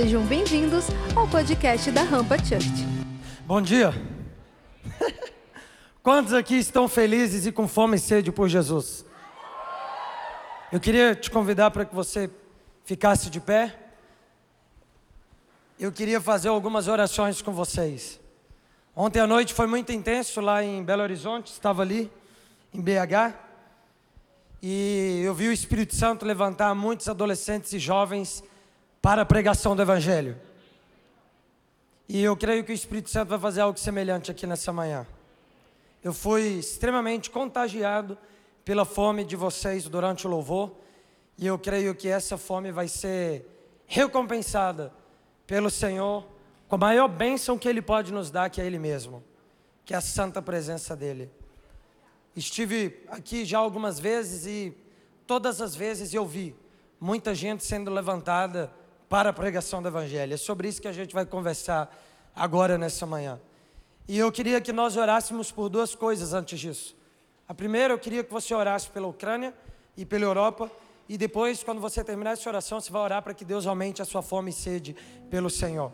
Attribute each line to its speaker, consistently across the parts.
Speaker 1: Sejam bem-vindos ao podcast da Rampa Church.
Speaker 2: Bom dia. Quantos aqui estão felizes e com fome e sede por Jesus? Eu queria te convidar para que você ficasse de pé. Eu queria fazer algumas orações com vocês. Ontem à noite foi muito intenso lá em Belo Horizonte, estava ali em BH. E eu vi o Espírito Santo levantar muitos adolescentes e jovens para a pregação do Evangelho. E eu creio que o Espírito Santo vai fazer algo semelhante aqui nessa manhã. Eu fui extremamente contagiado pela fome de vocês durante o louvor, e eu creio que essa fome vai ser recompensada pelo Senhor com a maior bênção que Ele pode nos dar, que é Ele mesmo, que é a santa presença dEle. Estive aqui já algumas vezes e todas as vezes eu vi muita gente sendo levantada para a pregação do Evangelho. É sobre isso que a gente vai conversar agora nessa manhã. E eu queria que nós orássemos por duas coisas antes disso. A primeira, eu queria que você orasse pela Ucrânia e pela Europa. E depois, quando você terminar essa oração, você vai orar para que Deus aumente a sua fome e sede pelo Senhor.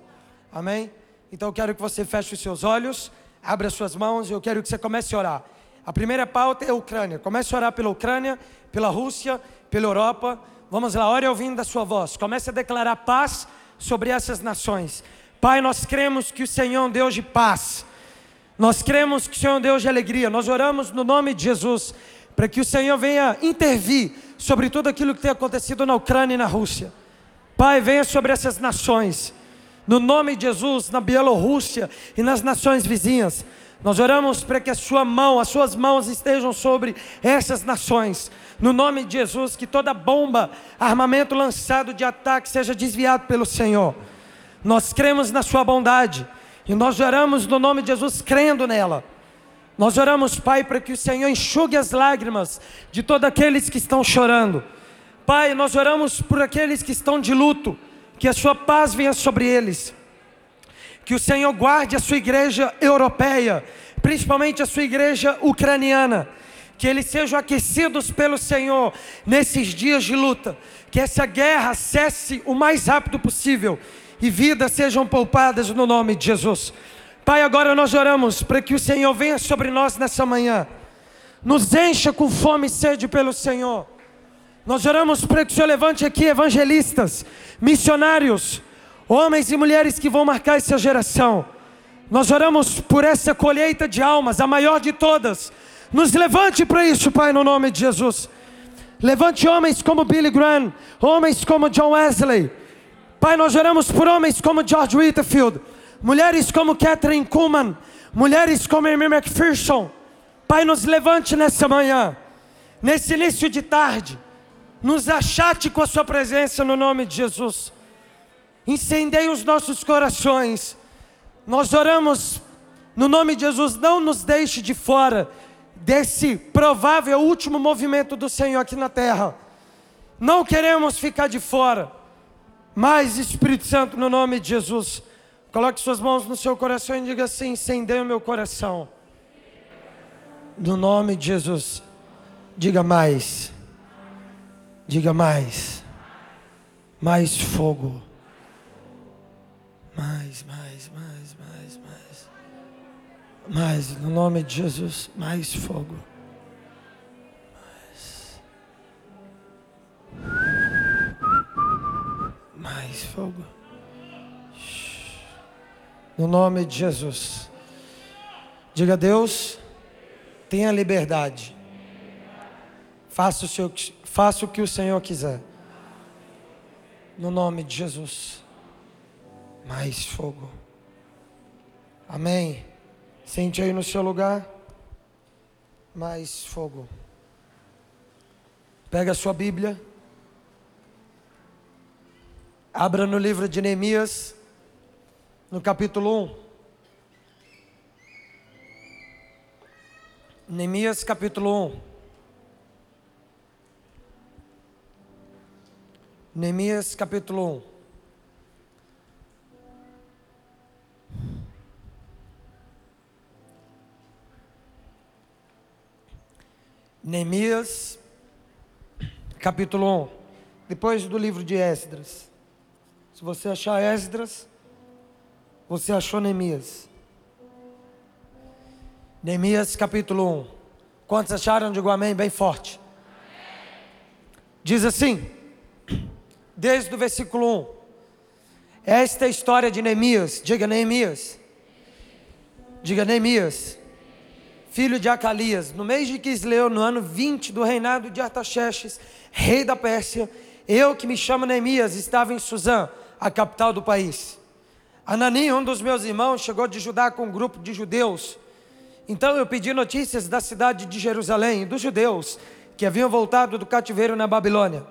Speaker 2: Amém? Então eu quero que você feche os seus olhos, abra as suas mãos e eu quero que você comece a orar. A primeira pauta é a Ucrânia. Comece a orar pela Ucrânia, pela Rússia, pela Europa Vamos lá, ore ouvindo a sua voz. Comece a declarar paz sobre essas nações. Pai, nós cremos que o Senhor é um Deus de paz. Nós cremos que o Senhor é um Deus de alegria. Nós oramos no nome de Jesus para que o Senhor venha intervir sobre tudo aquilo que tem acontecido na Ucrânia e na Rússia. Pai, venha sobre essas nações. No nome de Jesus, na Bielorrússia e nas nações vizinhas. Nós oramos para que a sua mão, as suas mãos estejam sobre essas nações no nome de Jesus, que toda bomba, armamento lançado de ataque seja desviado pelo Senhor. Nós cremos na Sua bondade e nós oramos no nome de Jesus, crendo nela. Nós oramos, Pai, para que o Senhor enxugue as lágrimas de todos aqueles que estão chorando. Pai, nós oramos por aqueles que estão de luto, que a Sua paz venha sobre eles. Que o Senhor guarde a Sua igreja europeia, principalmente a Sua igreja ucraniana que eles sejam aquecidos pelo Senhor nesses dias de luta, que essa guerra cesse o mais rápido possível e vidas sejam poupadas no nome de Jesus. Pai, agora nós oramos para que o Senhor venha sobre nós nessa manhã, nos encha com fome e sede pelo Senhor. Nós oramos para que o Senhor levante aqui evangelistas, missionários, homens e mulheres que vão marcar essa geração. Nós oramos por essa colheita de almas, a maior de todas nos levante para isso, Pai, no nome de Jesus. Levante homens como Billy Graham, homens como John Wesley. Pai, nós oramos por homens como George Whitefield, mulheres como Catherine Kuhlman, mulheres como Amy McPherson. Pai, nos levante nessa manhã, nesse início de tarde, nos achate com a Sua presença no nome de Jesus. Incendeie os nossos corações. Nós oramos no nome de Jesus, não nos deixe de fora desse provável último movimento do Senhor aqui na terra. Não queremos ficar de fora, mas Espírito Santo, no nome de Jesus, coloque suas mãos no seu coração e diga assim: incendeia o meu coração. No nome de Jesus, diga mais, diga mais, mais fogo, mais, mais, mais, mais, mais. Mais, no nome de Jesus, mais fogo. Mais. Mais fogo. No nome de Jesus. Diga a Deus, tenha liberdade. Faça o, seu, faça o que o Senhor quiser. No nome de Jesus. Mais fogo. Amém. Sente aí no seu lugar. Mais fogo. Pega a sua Bíblia. Abra no livro de Neemias, no capítulo 1. Neemias capítulo 1. Neemias capítulo 1. Neemias, capítulo 1, depois do livro de Esdras. Se você achar Esdras, você achou Neemias. Neemias capítulo 1. Quantos acharam? Digo amém, bem forte. Diz assim, desde o versículo 1. Esta é a história de Neemias. Diga Neemias. Diga Neemias. Filho de Acalias, no mês de Quisleu, no ano 20 do reinado de Artaxerxes, rei da Pérsia, eu que me chamo Neemias, estava em Suzã, a capital do país. Anani, um dos meus irmãos, chegou de Judá com um grupo de judeus. Então eu pedi notícias da cidade de Jerusalém, dos judeus que haviam voltado do cativeiro na Babilônia.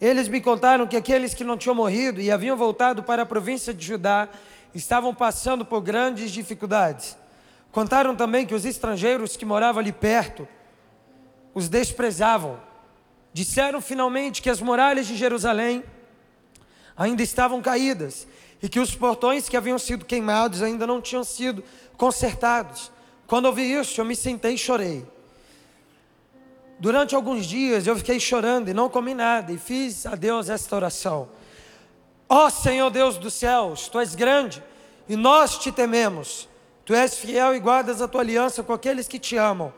Speaker 2: Eles me contaram que aqueles que não tinham morrido e haviam voltado para a província de Judá estavam passando por grandes dificuldades. Contaram também que os estrangeiros que moravam ali perto os desprezavam. Disseram finalmente que as muralhas de Jerusalém ainda estavam caídas e que os portões que haviam sido queimados ainda não tinham sido consertados. Quando ouvi isso, eu me sentei e chorei. Durante alguns dias eu fiquei chorando e não comi nada, e fiz a Deus esta oração: Ó oh, Senhor Deus dos céus, tu és grande e nós te tememos. Tu és fiel e guardas a tua aliança com aqueles que te amam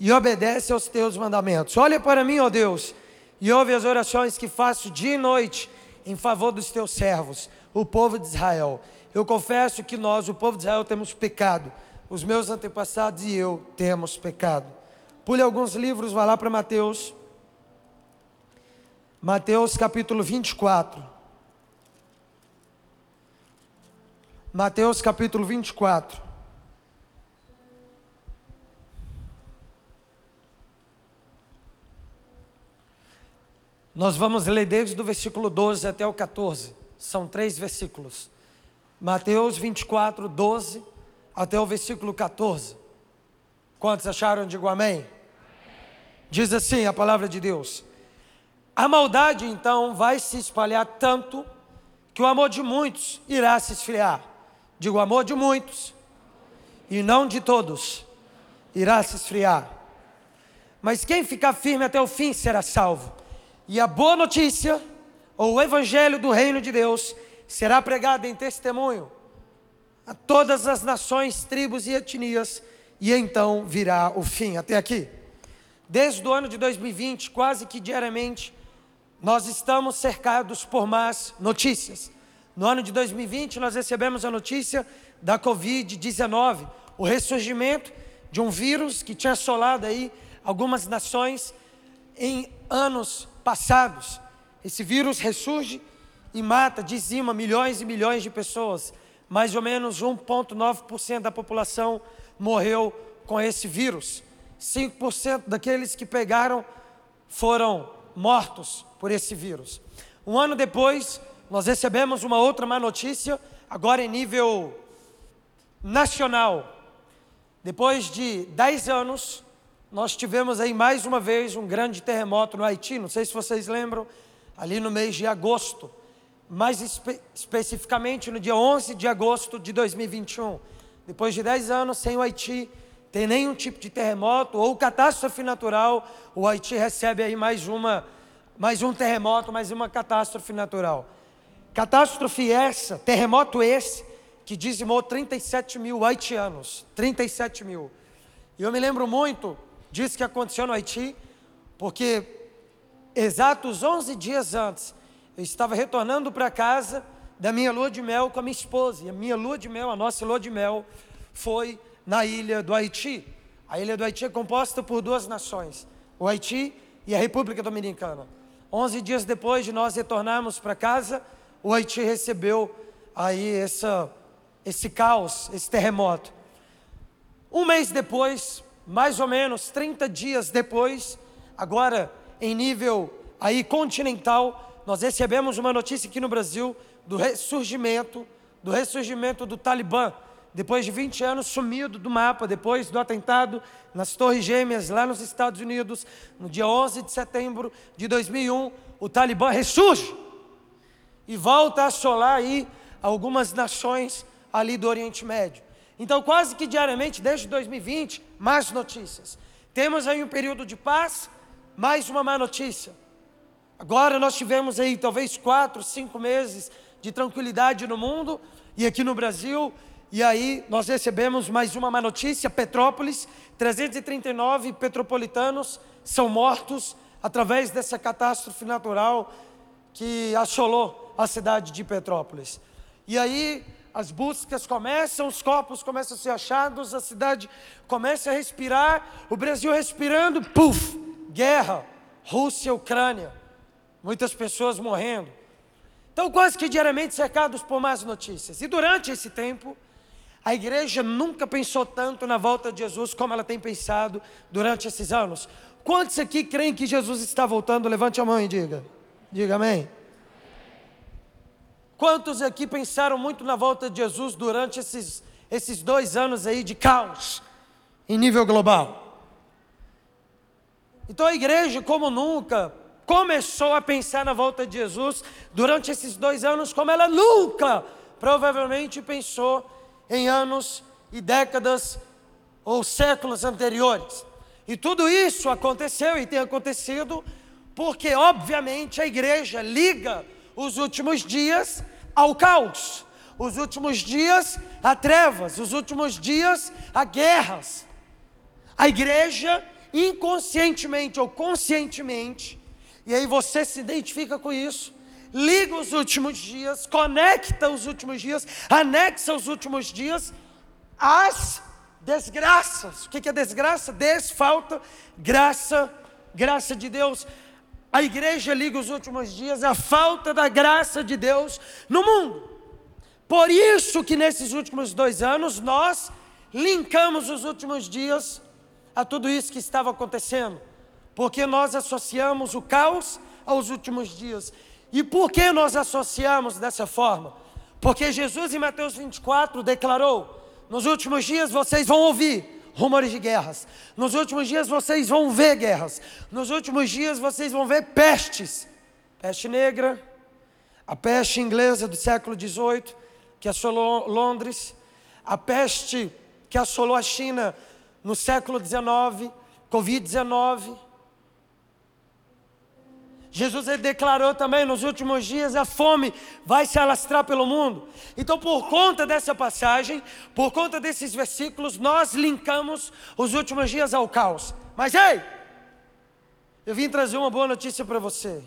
Speaker 2: e obedece aos teus mandamentos. Olha para mim, ó Deus, e ouve as orações que faço dia e noite em favor dos teus servos, o povo de Israel. Eu confesso que nós, o povo de Israel, temos pecado. Os meus antepassados e eu temos pecado. Pule alguns livros, vá lá para Mateus. Mateus capítulo 24. Mateus capítulo 24. Nós vamos ler desde o versículo 12 até o 14. São três versículos. Mateus 24, 12 até o versículo 14. Quantos acharam? Digo amém. Diz assim a palavra de Deus: A maldade então vai se espalhar tanto que o amor de muitos irá se esfriar. Digo, amor de muitos e não de todos irá se esfriar. Mas quem ficar firme até o fim será salvo. E a boa notícia, ou o evangelho do reino de Deus, será pregado em testemunho a todas as nações, tribos e etnias, e então virá o fim. Até aqui. Desde o ano de 2020, quase que diariamente, nós estamos cercados por más notícias. No ano de 2020, nós recebemos a notícia da Covid-19, o ressurgimento de um vírus que tinha assolado aí algumas nações em anos passados. Esse vírus ressurge e mata, dizima milhões e milhões de pessoas. Mais ou menos 1,9% da população morreu com esse vírus. 5% daqueles que pegaram foram mortos por esse vírus. Um ano depois, nós recebemos uma outra má notícia, agora em nível nacional. Depois de 10 anos, nós tivemos aí mais uma vez um grande terremoto no Haiti, não sei se vocês lembram, ali no mês de agosto, mais espe especificamente no dia 11 de agosto de 2021. Depois de 10 anos sem o Haiti, tem nenhum tipo de terremoto ou catástrofe natural, o Haiti recebe aí mais uma, mais um terremoto, mais uma catástrofe natural. Catástrofe essa, terremoto esse, que dizimou 37 mil haitianos, 37 mil. E eu me lembro muito disso que aconteceu no Haiti, porque exatos 11 dias antes, eu estava retornando para casa da minha lua de mel com a minha esposa, e a minha lua de mel, a nossa lua de mel, foi na ilha do Haiti. A ilha do Haiti é composta por duas nações, o Haiti e a República Dominicana. Onze dias depois de nós retornarmos para casa, o Haiti recebeu aí essa, esse caos, esse terremoto. Um mês depois, mais ou menos 30 dias depois, agora em nível aí continental, nós recebemos uma notícia aqui no Brasil do ressurgimento, do ressurgimento do Talibã, depois de 20 anos sumido do mapa, depois do atentado nas Torres Gêmeas, lá nos Estados Unidos, no dia 11 de setembro de 2001, o Talibã ressurge e volta a assolar aí algumas nações ali do Oriente Médio. Então, quase que diariamente, desde 2020, mais notícias. Temos aí um período de paz, mais uma má notícia. Agora nós tivemos aí talvez quatro, cinco meses de tranquilidade no mundo e aqui no Brasil. E aí nós recebemos mais uma má notícia: Petrópolis, 339 petropolitanos são mortos através dessa catástrofe natural que assolou a cidade de Petrópolis. E aí as buscas começam, os corpos começam a ser achados, a cidade começa a respirar, o Brasil respirando, puf, guerra, Rússia, Ucrânia, muitas pessoas morrendo. Então, quase que diariamente cercados por más notícias. E durante esse tempo, a igreja nunca pensou tanto na volta de Jesus como ela tem pensado durante esses anos. Quantos aqui creem que Jesus está voltando? Levante a mão e diga. Diga amém. Quantos aqui pensaram muito na volta de Jesus durante esses, esses dois anos aí de caos em nível global? Então a igreja, como nunca, começou a pensar na volta de Jesus durante esses dois anos, como ela nunca, provavelmente, pensou em anos e décadas ou séculos anteriores. E tudo isso aconteceu e tem acontecido porque, obviamente, a igreja liga os últimos dias ao caos, os últimos dias a trevas, os últimos dias a guerras. A igreja, inconscientemente ou conscientemente, e aí você se identifica com isso, liga os últimos dias, conecta os últimos dias, anexa os últimos dias às desgraças. O que é desgraça? Desfalta, graça, graça de Deus. A igreja liga os últimos dias à falta da graça de Deus no mundo. Por isso que nesses últimos dois anos nós linkamos os últimos dias a tudo isso que estava acontecendo. Porque nós associamos o caos aos últimos dias. E por que nós associamos dessa forma? Porque Jesus em Mateus 24 declarou: Nos últimos dias vocês vão ouvir rumores de guerras. Nos últimos dias vocês vão ver guerras. Nos últimos dias vocês vão ver pestes. Peste negra, a peste inglesa do século XVIII, que assolou Londres, a peste que assolou a China no século XIX, Covid-19 Jesus ele declarou também nos últimos dias a fome vai se alastrar pelo mundo. Então, por conta dessa passagem, por conta desses versículos, nós linkamos os últimos dias ao caos. Mas ei, eu vim trazer uma boa notícia para você.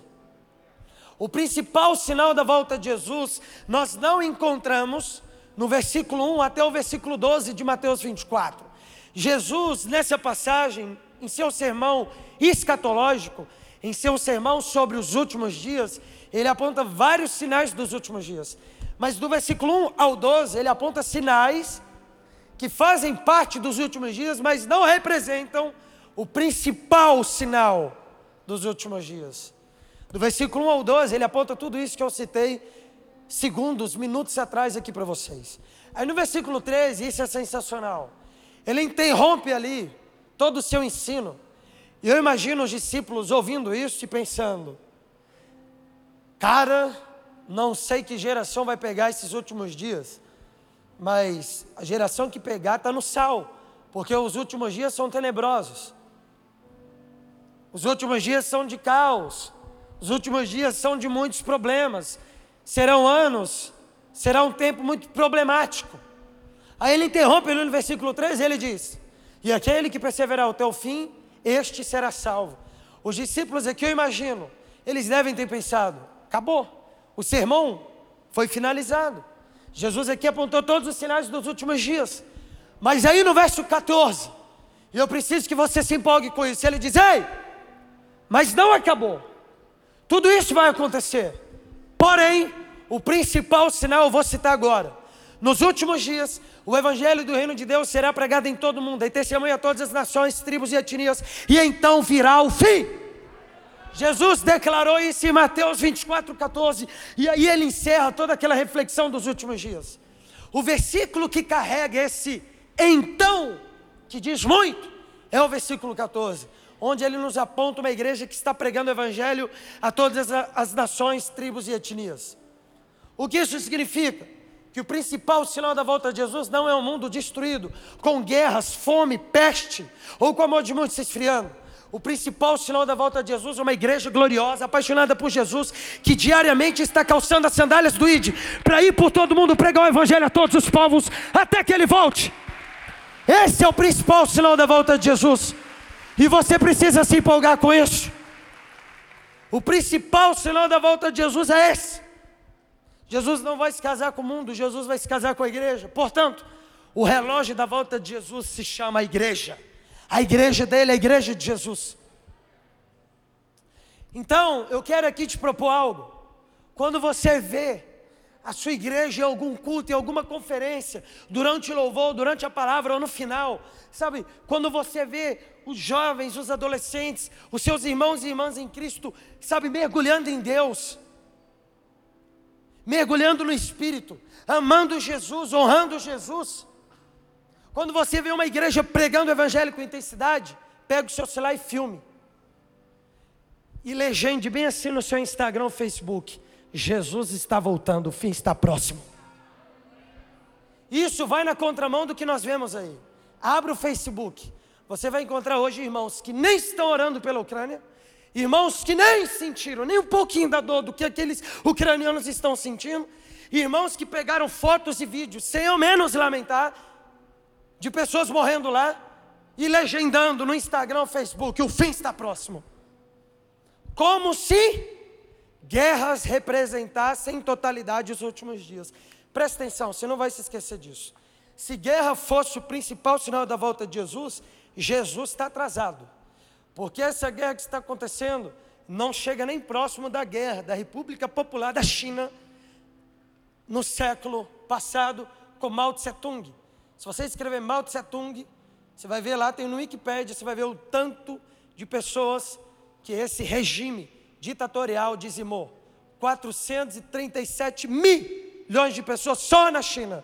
Speaker 2: O principal sinal da volta de Jesus, nós não encontramos no versículo 1 até o versículo 12 de Mateus 24. Jesus, nessa passagem, em seu sermão escatológico, em seu sermão sobre os últimos dias, ele aponta vários sinais dos últimos dias. Mas do versículo 1 ao 12, ele aponta sinais que fazem parte dos últimos dias, mas não representam o principal sinal dos últimos dias. Do versículo 1 ao 12, ele aponta tudo isso que eu citei segundos, minutos atrás aqui para vocês. Aí no versículo 13, isso é sensacional. Ele interrompe ali todo o seu ensino e eu imagino os discípulos ouvindo isso e pensando: cara, não sei que geração vai pegar esses últimos dias, mas a geração que pegar está no sal, porque os últimos dias são tenebrosos. Os últimos dias são de caos, os últimos dias são de muitos problemas, serão anos, será um tempo muito problemático. Aí ele interrompe ali no versículo 3 e ele diz: E aquele que perseverar até o fim, este será salvo. Os discípulos aqui, eu imagino, eles devem ter pensado: acabou, o sermão foi finalizado. Jesus aqui apontou todos os sinais dos últimos dias. Mas aí no verso 14, e eu preciso que você se empolgue com isso, ele diz: Ei, mas não acabou, tudo isso vai acontecer. Porém, o principal sinal eu vou citar agora. Nos últimos dias, o evangelho do reino de Deus será pregado em todo o mundo, e testemunha a todas as nações, tribos e etnias, e então virá o fim. Jesus declarou isso em Mateus 24, 14, e aí ele encerra toda aquela reflexão dos últimos dias. O versículo que carrega esse então, que diz muito, é o versículo 14, onde ele nos aponta uma igreja que está pregando o evangelho a todas as nações, tribos e etnias. O que isso significa? Que o principal sinal da volta de Jesus não é um mundo destruído, com guerras, fome, peste, ou com o amor de muitos se esfriando. O principal sinal da volta de Jesus é uma igreja gloriosa, apaixonada por Jesus, que diariamente está calçando as sandálias do ID para ir por todo mundo pregar o evangelho a todos os povos até que ele volte. Esse é o principal sinal da volta de Jesus. E você precisa se empolgar com isso. O principal sinal da volta de Jesus é esse. Jesus não vai se casar com o mundo, Jesus vai se casar com a igreja. Portanto, o relógio da volta de Jesus se chama a igreja. A igreja dele é a igreja de Jesus. Então, eu quero aqui te propor algo. Quando você vê a sua igreja em algum culto, em alguma conferência, durante o louvor, durante a palavra ou no final, sabe? Quando você vê os jovens, os adolescentes, os seus irmãos e irmãs em Cristo, sabe, mergulhando em Deus, mergulhando no Espírito, amando Jesus, honrando Jesus. Quando você vê uma igreja pregando o Evangelho com intensidade, pega o seu celular e filme. E legende bem assim no seu Instagram, Facebook. Jesus está voltando, o fim está próximo. Isso vai na contramão do que nós vemos aí. Abra o Facebook. Você vai encontrar hoje irmãos que nem estão orando pela Ucrânia, irmãos que nem sentiram nem um pouquinho da dor do que aqueles ucranianos estão sentindo, irmãos que pegaram fotos e vídeos, sem ao menos lamentar, de pessoas morrendo lá e legendando no Instagram Facebook: o fim está próximo. Como se guerras representassem em totalidade os últimos dias. Presta atenção, você não vai se esquecer disso. Se guerra fosse o principal sinal da volta de Jesus, Jesus está atrasado. Porque essa guerra que está acontecendo não chega nem próximo da guerra da República Popular da China no século passado com Mao Tse Tung. Se você escrever Mao Tse Tung, você vai ver lá, tem no Wikipedia, você vai ver o tanto de pessoas que esse regime ditatorial dizimou. 437 milhões de pessoas só na China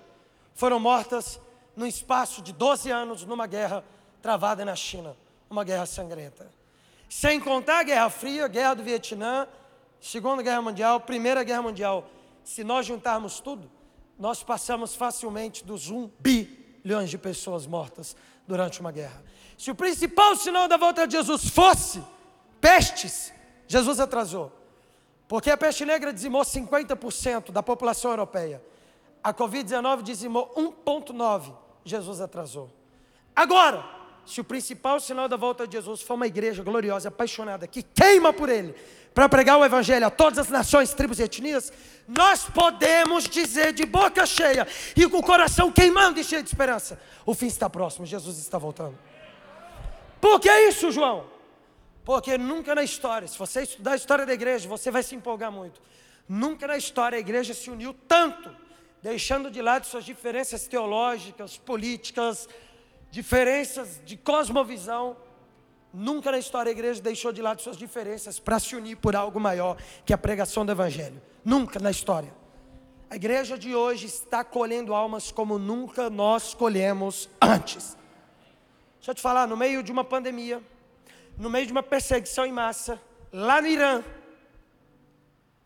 Speaker 2: foram mortas no espaço de 12 anos numa guerra travada na China, uma guerra sangrenta. Sem contar a Guerra Fria, Guerra do Vietnã, Segunda Guerra Mundial, Primeira Guerra Mundial. Se nós juntarmos tudo, nós passamos facilmente dos 1 bilhões de pessoas mortas durante uma guerra. Se o principal sinal da volta de Jesus fosse pestes, Jesus atrasou. Porque a peste negra dizimou 50% da população europeia. A Covid-19 dizimou 1,9%. Jesus atrasou. Agora, se o principal sinal da volta de Jesus for uma igreja gloriosa, apaixonada, que queima por Ele, para pregar o Evangelho a todas as nações, tribos e etnias, nós podemos dizer de boca cheia e com o coração queimando e cheio de esperança: o fim está próximo, Jesus está voltando. Por que isso, João? Porque nunca na história, se você estudar a história da igreja, você vai se empolgar muito. Nunca na história a igreja se uniu tanto, deixando de lado suas diferenças teológicas, políticas, diferenças de cosmovisão. Nunca na história a igreja deixou de lado suas diferenças para se unir por algo maior que a pregação do Evangelho. Nunca na história. A igreja de hoje está colhendo almas como nunca nós colhemos antes. Deixa eu te falar, no meio de uma pandemia, no meio de uma perseguição em massa, lá no Irã,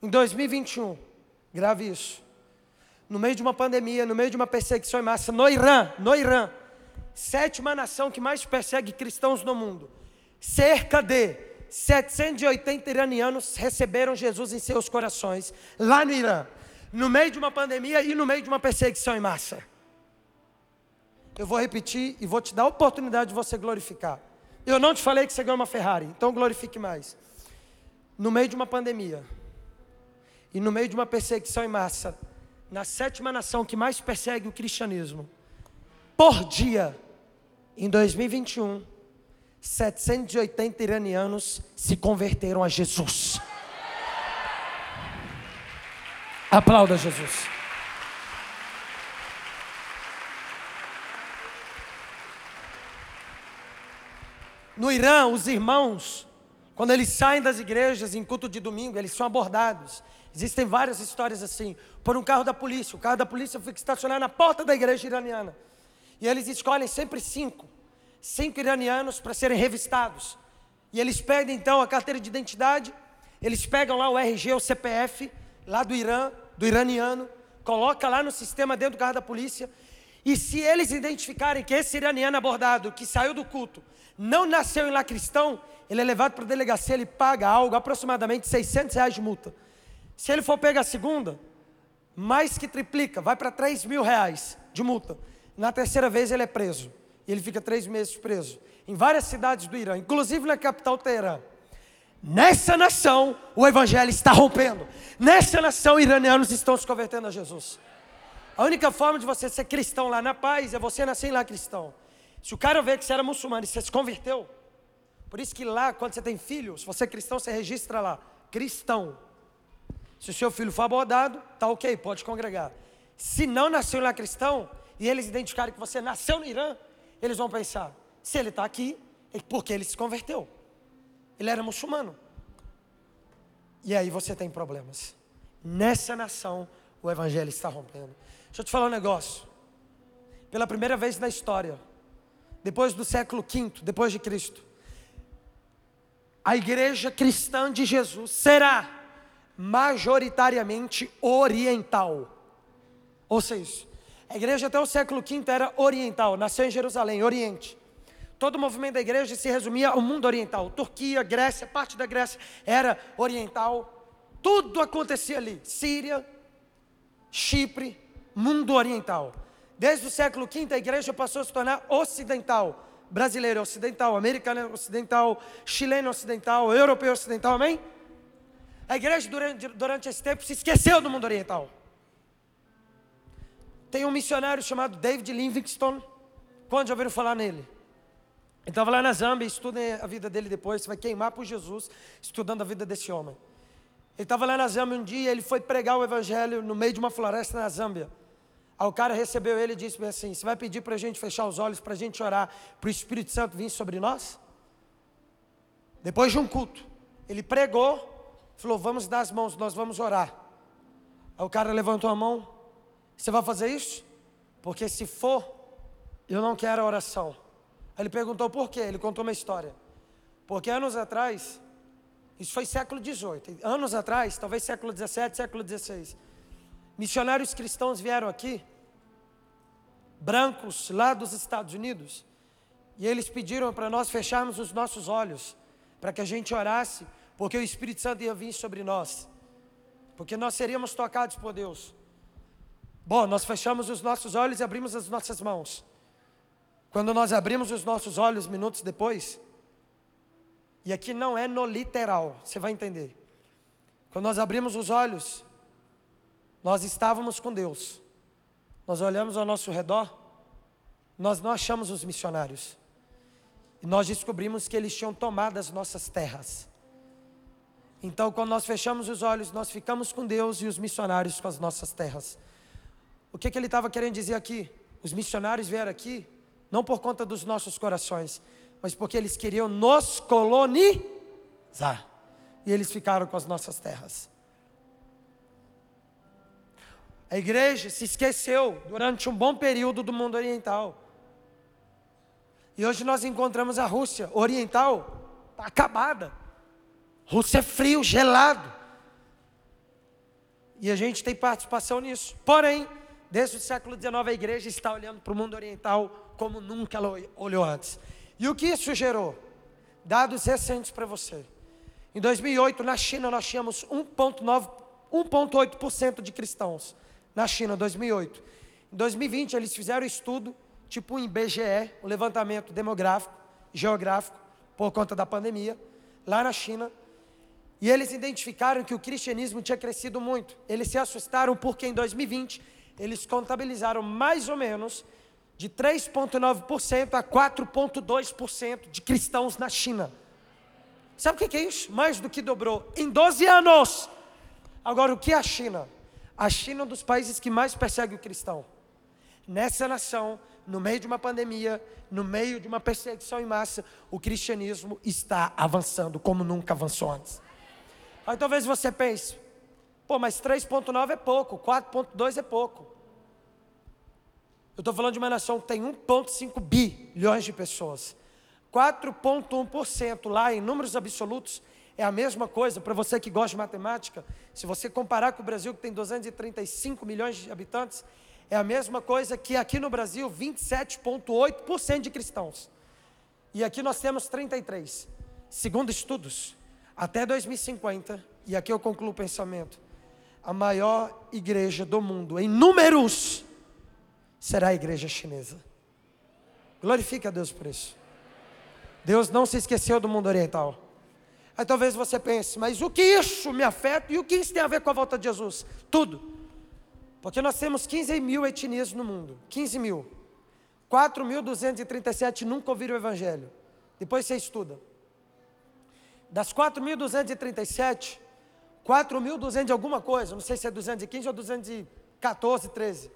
Speaker 2: em 2021, grave isso. No meio de uma pandemia, no meio de uma perseguição em massa, no Irã, no Irã, sétima nação que mais persegue cristãos no mundo. Cerca de 780 iranianos receberam Jesus em seus corações, lá no Irã, no meio de uma pandemia e no meio de uma perseguição em massa. Eu vou repetir e vou te dar a oportunidade de você glorificar. Eu não te falei que você ganhou uma Ferrari, então glorifique mais. No meio de uma pandemia e no meio de uma perseguição em massa, na sétima nação que mais persegue o cristianismo, por dia, em 2021, 780 iranianos se converteram a Jesus. Aplauda Jesus. No Irã, os irmãos, quando eles saem das igrejas em culto de domingo, eles são abordados. Existem várias histórias assim, por um carro da polícia. O carro da polícia fica estacionado na porta da igreja iraniana. E eles escolhem sempre cinco, cinco iranianos para serem revistados. E eles pedem então a carteira de identidade, eles pegam lá o RG, o CPF, lá do Irã, do iraniano, coloca lá no sistema dentro do carro da polícia. E se eles identificarem que esse iraniano abordado, que saiu do culto, não nasceu em lá cristão, ele é levado para a delegacia, ele paga algo, aproximadamente 600 reais de multa. Se ele for pegar a segunda, mais que triplica, vai para 3 mil reais de multa. Na terceira vez ele é preso. E ele fica três meses preso. Em várias cidades do Irã, inclusive na capital Teherã. Nessa nação, o evangelho está rompendo. Nessa nação, iranianos estão se convertendo a Jesus. A única forma de você ser cristão lá na paz é você nascer lá cristão. Se o cara vê que você era muçulmano e você se converteu, por isso que lá, quando você tem filho, se você é cristão, você registra lá, cristão. Se o seu filho for abordado, tá ok, pode congregar. Se não nasceu lá cristão, e eles identificarem que você nasceu no Irã, eles vão pensar: se ele está aqui, é porque ele se converteu. Ele era muçulmano. E aí você tem problemas. Nessa nação, o evangelho está rompendo. Deixa eu te falar um negócio. Pela primeira vez na história, depois do século V, depois de Cristo, a igreja cristã de Jesus será majoritariamente oriental. Ou seja, a igreja até o século V era oriental, nasceu em Jerusalém, Oriente. Todo o movimento da igreja se resumia ao mundo oriental. Turquia, Grécia, parte da Grécia era oriental. Tudo acontecia ali. Síria, Chipre, mundo oriental. Desde o século V a igreja passou a se tornar ocidental. Brasileiro ocidental, americano ocidental, chileno ocidental, europeu ocidental, amém? A igreja durante, durante esse tempo se esqueceu do mundo oriental. Tem um missionário chamado David Livingstone. Quando já ouviram falar nele? Ele estava lá na Zâmbia, estudem a vida dele depois, você vai queimar por Jesus, estudando a vida desse homem. Ele estava lá na Zâmbia um dia, ele foi pregar o evangelho no meio de uma floresta na Zâmbia. Aí o cara recebeu ele e disse assim: Você vai pedir para a gente fechar os olhos, para a gente orar, para o Espírito Santo vir sobre nós? Depois de um culto, ele pregou, falou: Vamos dar as mãos, nós vamos orar. Aí o cara levantou a mão, você vai fazer isso? Porque se for, eu não quero a oração. Aí ele perguntou por quê? Ele contou uma história. Porque anos atrás, isso foi século XVIII, anos atrás, talvez século XVII, século XVI, missionários cristãos vieram aqui, brancos lá dos Estados Unidos, e eles pediram para nós fecharmos os nossos olhos, para que a gente orasse, porque o Espírito Santo ia vir sobre nós, porque nós seríamos tocados por Deus. Bom, nós fechamos os nossos olhos e abrimos as nossas mãos. Quando nós abrimos os nossos olhos minutos depois, e aqui não é no literal, você vai entender. Quando nós abrimos os olhos, nós estávamos com Deus. Nós olhamos ao nosso redor, nós não achamos os missionários. E nós descobrimos que eles tinham tomado as nossas terras. Então, quando nós fechamos os olhos, nós ficamos com Deus e os missionários com as nossas terras. O que, que ele estava querendo dizer aqui? Os missionários vieram aqui, não por conta dos nossos corações, mas porque eles queriam nos colonizar. E eles ficaram com as nossas terras. A igreja se esqueceu durante um bom período do mundo oriental. E hoje nós encontramos a Rússia oriental, está acabada. Rússia é frio, gelado. E a gente tem participação nisso. Porém, Desde o século XIX, a igreja está olhando para o mundo oriental como nunca ela olhou antes. E o que isso gerou? Dados recentes para você. Em 2008, na China, nós tínhamos 1,8% de cristãos. Na China, 2008. Em 2020, eles fizeram estudo, tipo um IBGE, o um levantamento demográfico, geográfico, por conta da pandemia, lá na China. E eles identificaram que o cristianismo tinha crescido muito. Eles se assustaram porque em 2020 eles contabilizaram mais ou menos de 3,9% a 4,2% de cristãos na China. Sabe o que é isso? Mais do que dobrou em 12 anos. Agora, o que é a China? A China é um dos países que mais persegue o cristão. Nessa nação, no meio de uma pandemia, no meio de uma perseguição em massa, o cristianismo está avançando como nunca avançou antes. Aí talvez você pense, Pô, mas 3,9 é pouco, 4,2 é pouco. Eu estou falando de uma nação que tem 1,5 bilhões de pessoas. 4,1% lá em números absolutos é a mesma coisa. Para você que gosta de matemática, se você comparar com o Brasil, que tem 235 milhões de habitantes, é a mesma coisa que aqui no Brasil 27,8% de cristãos. E aqui nós temos 33. Segundo estudos, até 2050, e aqui eu concluo o pensamento, a maior igreja do mundo em números será a igreja chinesa. Glorifique a Deus por isso. Deus não se esqueceu do mundo oriental. Aí talvez você pense, mas o que isso me afeta e o que isso tem a ver com a volta de Jesus? Tudo. Porque nós temos 15 mil etnias no mundo. 15 mil. 4.237 nunca ouviram o Evangelho. Depois você estuda. Das 4.237, 4.200 de alguma coisa, não sei se é 215 ou 214, 13,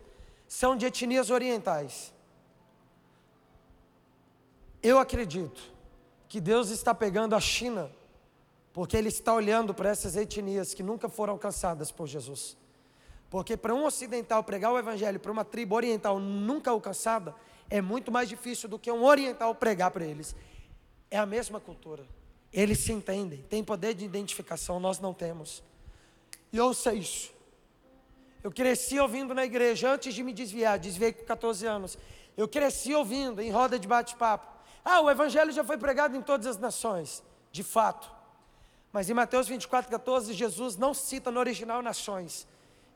Speaker 2: são de etnias orientais. Eu acredito que Deus está pegando a China, porque Ele está olhando para essas etnias que nunca foram alcançadas por Jesus. Porque para um ocidental pregar o Evangelho para uma tribo oriental nunca alcançada, é muito mais difícil do que um oriental pregar para eles. É a mesma cultura. Eles se entendem, têm poder de identificação, nós não temos. E ouça isso. Eu cresci ouvindo na igreja antes de me desviar, desviei com 14 anos. Eu cresci ouvindo em roda de bate-papo. Ah, o evangelho já foi pregado em todas as nações. De fato. Mas em Mateus 24, 14, Jesus não cita no original nações.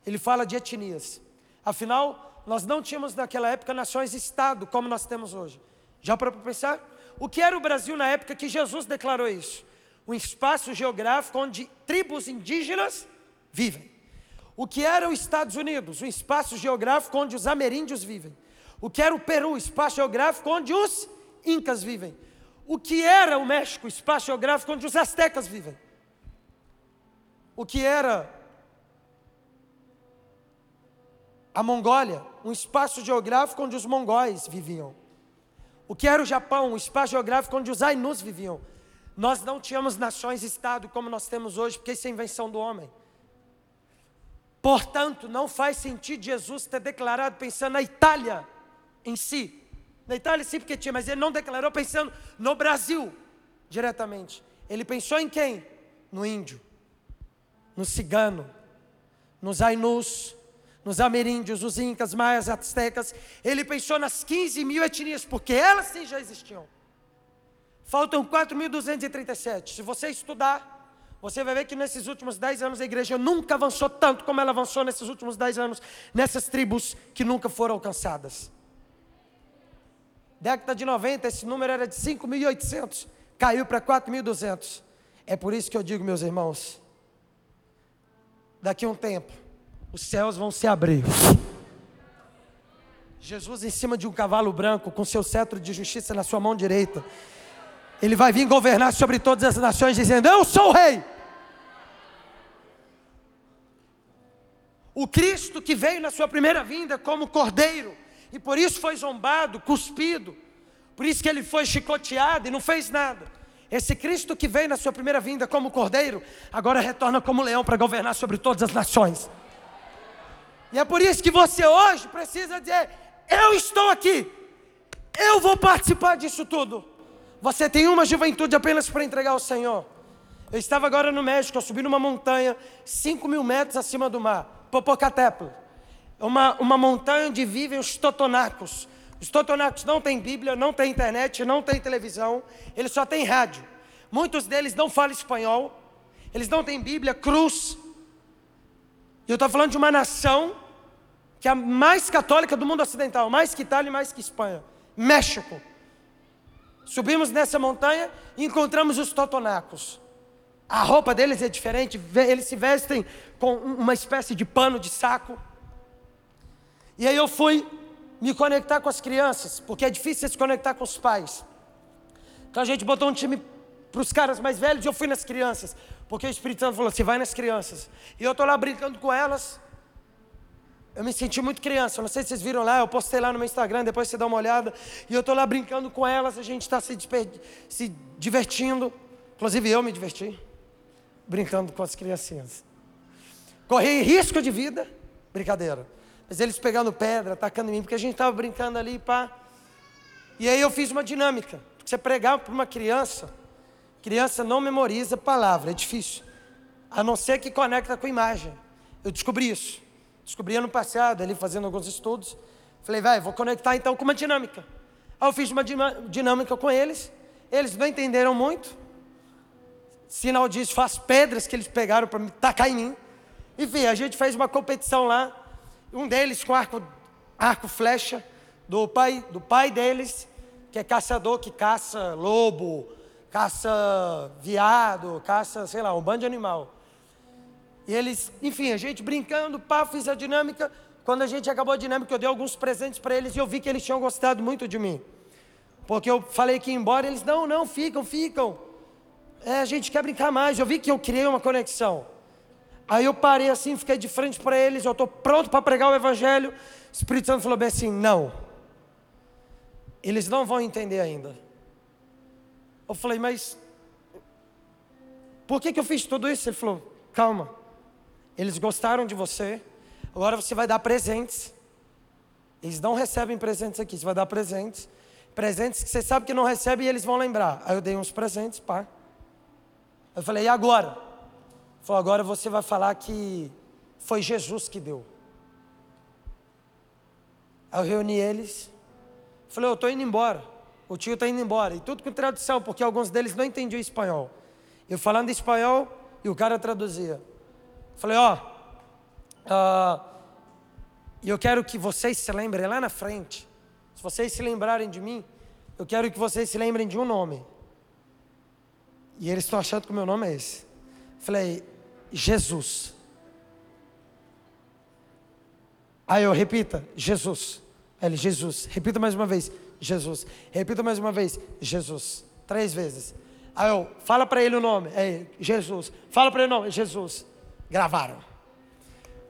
Speaker 2: Ele fala de etnias. Afinal, nós não tínhamos naquela época nações-estado como nós temos hoje. Já para pensar? O que era o Brasil na época que Jesus declarou isso? Um espaço geográfico onde tribos indígenas vivem. O que era os Estados Unidos? Um espaço geográfico onde os ameríndios vivem. O que era o Peru? Espaço geográfico onde os incas vivem. O que era o México? Espaço geográfico onde os astecas vivem. O que era a Mongólia? Um espaço geográfico onde os mongóis viviam. O que era o Japão? Um espaço geográfico onde os Ainus viviam. Nós não tínhamos nações-estado como nós temos hoje, porque isso é invenção do homem. Portanto, não faz sentido Jesus ter declarado pensando na Itália em si. Na Itália sim, porque tinha, mas ele não declarou pensando no Brasil diretamente. Ele pensou em quem? No índio, no cigano, nos ainus, nos ameríndios, os incas, maias, astecas. Ele pensou nas 15 mil etnias, porque elas sim já existiam. Faltam 4.237. Se você estudar, você vai ver que nesses últimos 10 anos a igreja nunca avançou tanto como ela avançou nesses últimos 10 anos, nessas tribos que nunca foram alcançadas. Década de 90, esse número era de 5.800, caiu para 4.200. É por isso que eu digo, meus irmãos, daqui a um tempo, os céus vão se abrir. Jesus em cima de um cavalo branco, com seu cetro de justiça na sua mão direita. Ele vai vir governar sobre todas as nações, dizendo: Eu sou o rei. O Cristo que veio na sua primeira vinda como cordeiro, e por isso foi zombado, cuspido, por isso que ele foi chicoteado e não fez nada. Esse Cristo que veio na sua primeira vinda como cordeiro, agora retorna como leão para governar sobre todas as nações. E é por isso que você hoje precisa dizer: Eu estou aqui, eu vou participar disso tudo. Você tem uma juventude apenas para entregar ao Senhor. Eu estava agora no México, eu subi numa montanha, 5 mil metros acima do mar, Popocatépetl. Uma, uma montanha onde vivem os totonacos. Os totonacos não têm Bíblia, não têm internet, não têm televisão, eles só têm rádio. Muitos deles não falam espanhol, eles não têm Bíblia, cruz. E eu estou falando de uma nação que é a mais católica do mundo ocidental, mais que Itália e mais que Espanha. México. Subimos nessa montanha e encontramos os totonacos. A roupa deles é diferente, eles se vestem com uma espécie de pano de saco. E aí eu fui me conectar com as crianças, porque é difícil se conectar com os pais. Então a gente botou um time para os caras mais velhos e eu fui nas crianças, porque o Espírito Santo falou: você vai nas crianças. E eu estou lá brincando com elas. Eu me senti muito criança, não sei se vocês viram lá, eu postei lá no meu Instagram, depois você dá uma olhada. E eu estou lá brincando com elas, a gente está se, se divertindo. Inclusive eu me diverti brincando com as criancinhas. Corri risco de vida, brincadeira. Mas eles pegando pedra, atacando em mim, porque a gente estava brincando ali, pá. E aí eu fiz uma dinâmica. Você pregar para uma criança, criança não memoriza palavra, é difícil. A não ser que conecta com imagem. Eu descobri isso. Descobri ano passado, ali fazendo alguns estudos. Falei, vai, vou conectar então com uma dinâmica. Aí eu fiz uma dinâmica com eles. Eles não entenderam muito. Sinal disso, faz pedras que eles pegaram para tacar em mim. Enfim, a gente fez uma competição lá. Um deles com arco, arco flecha do pai, do pai deles, que é caçador que caça lobo, caça viado, caça, sei lá, um bando de animal. E eles, enfim, a gente brincando, pá, fiz a dinâmica. Quando a gente acabou a dinâmica, eu dei alguns presentes para eles e eu vi que eles tinham gostado muito de mim. Porque eu falei que ia embora, eles, não, não, ficam, ficam. É, a gente quer brincar mais. Eu vi que eu criei uma conexão. Aí eu parei assim, fiquei de frente para eles, eu estou pronto para pregar o Evangelho. O Espírito Santo falou bem assim: não. Eles não vão entender ainda. Eu falei, mas por que, que eu fiz tudo isso? Ele falou, calma. Eles gostaram de você, agora você vai dar presentes. Eles não recebem presentes aqui, você vai dar presentes. Presentes que você sabe que não recebe e eles vão lembrar. Aí eu dei uns presentes, pá. Eu falei, e agora? Ele falou, agora você vai falar que foi Jesus que deu. Aí eu reuni eles. Falei, eu estou indo embora. O tio está indo embora. E tudo com tradução, porque alguns deles não entendiam espanhol. Eu falando espanhol e o cara traduzia. Falei, ó, oh, uh, eu quero que vocês se lembrem lá na frente se vocês se lembrarem de mim, eu quero que vocês se lembrem de um nome. E eles estão achando que o meu nome é esse. Falei, Jesus. Aí eu repita, Jesus. Ele, Jesus. Repita mais uma vez, Jesus. Repita mais uma vez, Jesus. Três vezes. Aí eu, fala para ele o nome, é Jesus. Fala para ele o nome, Jesus. Gravaram.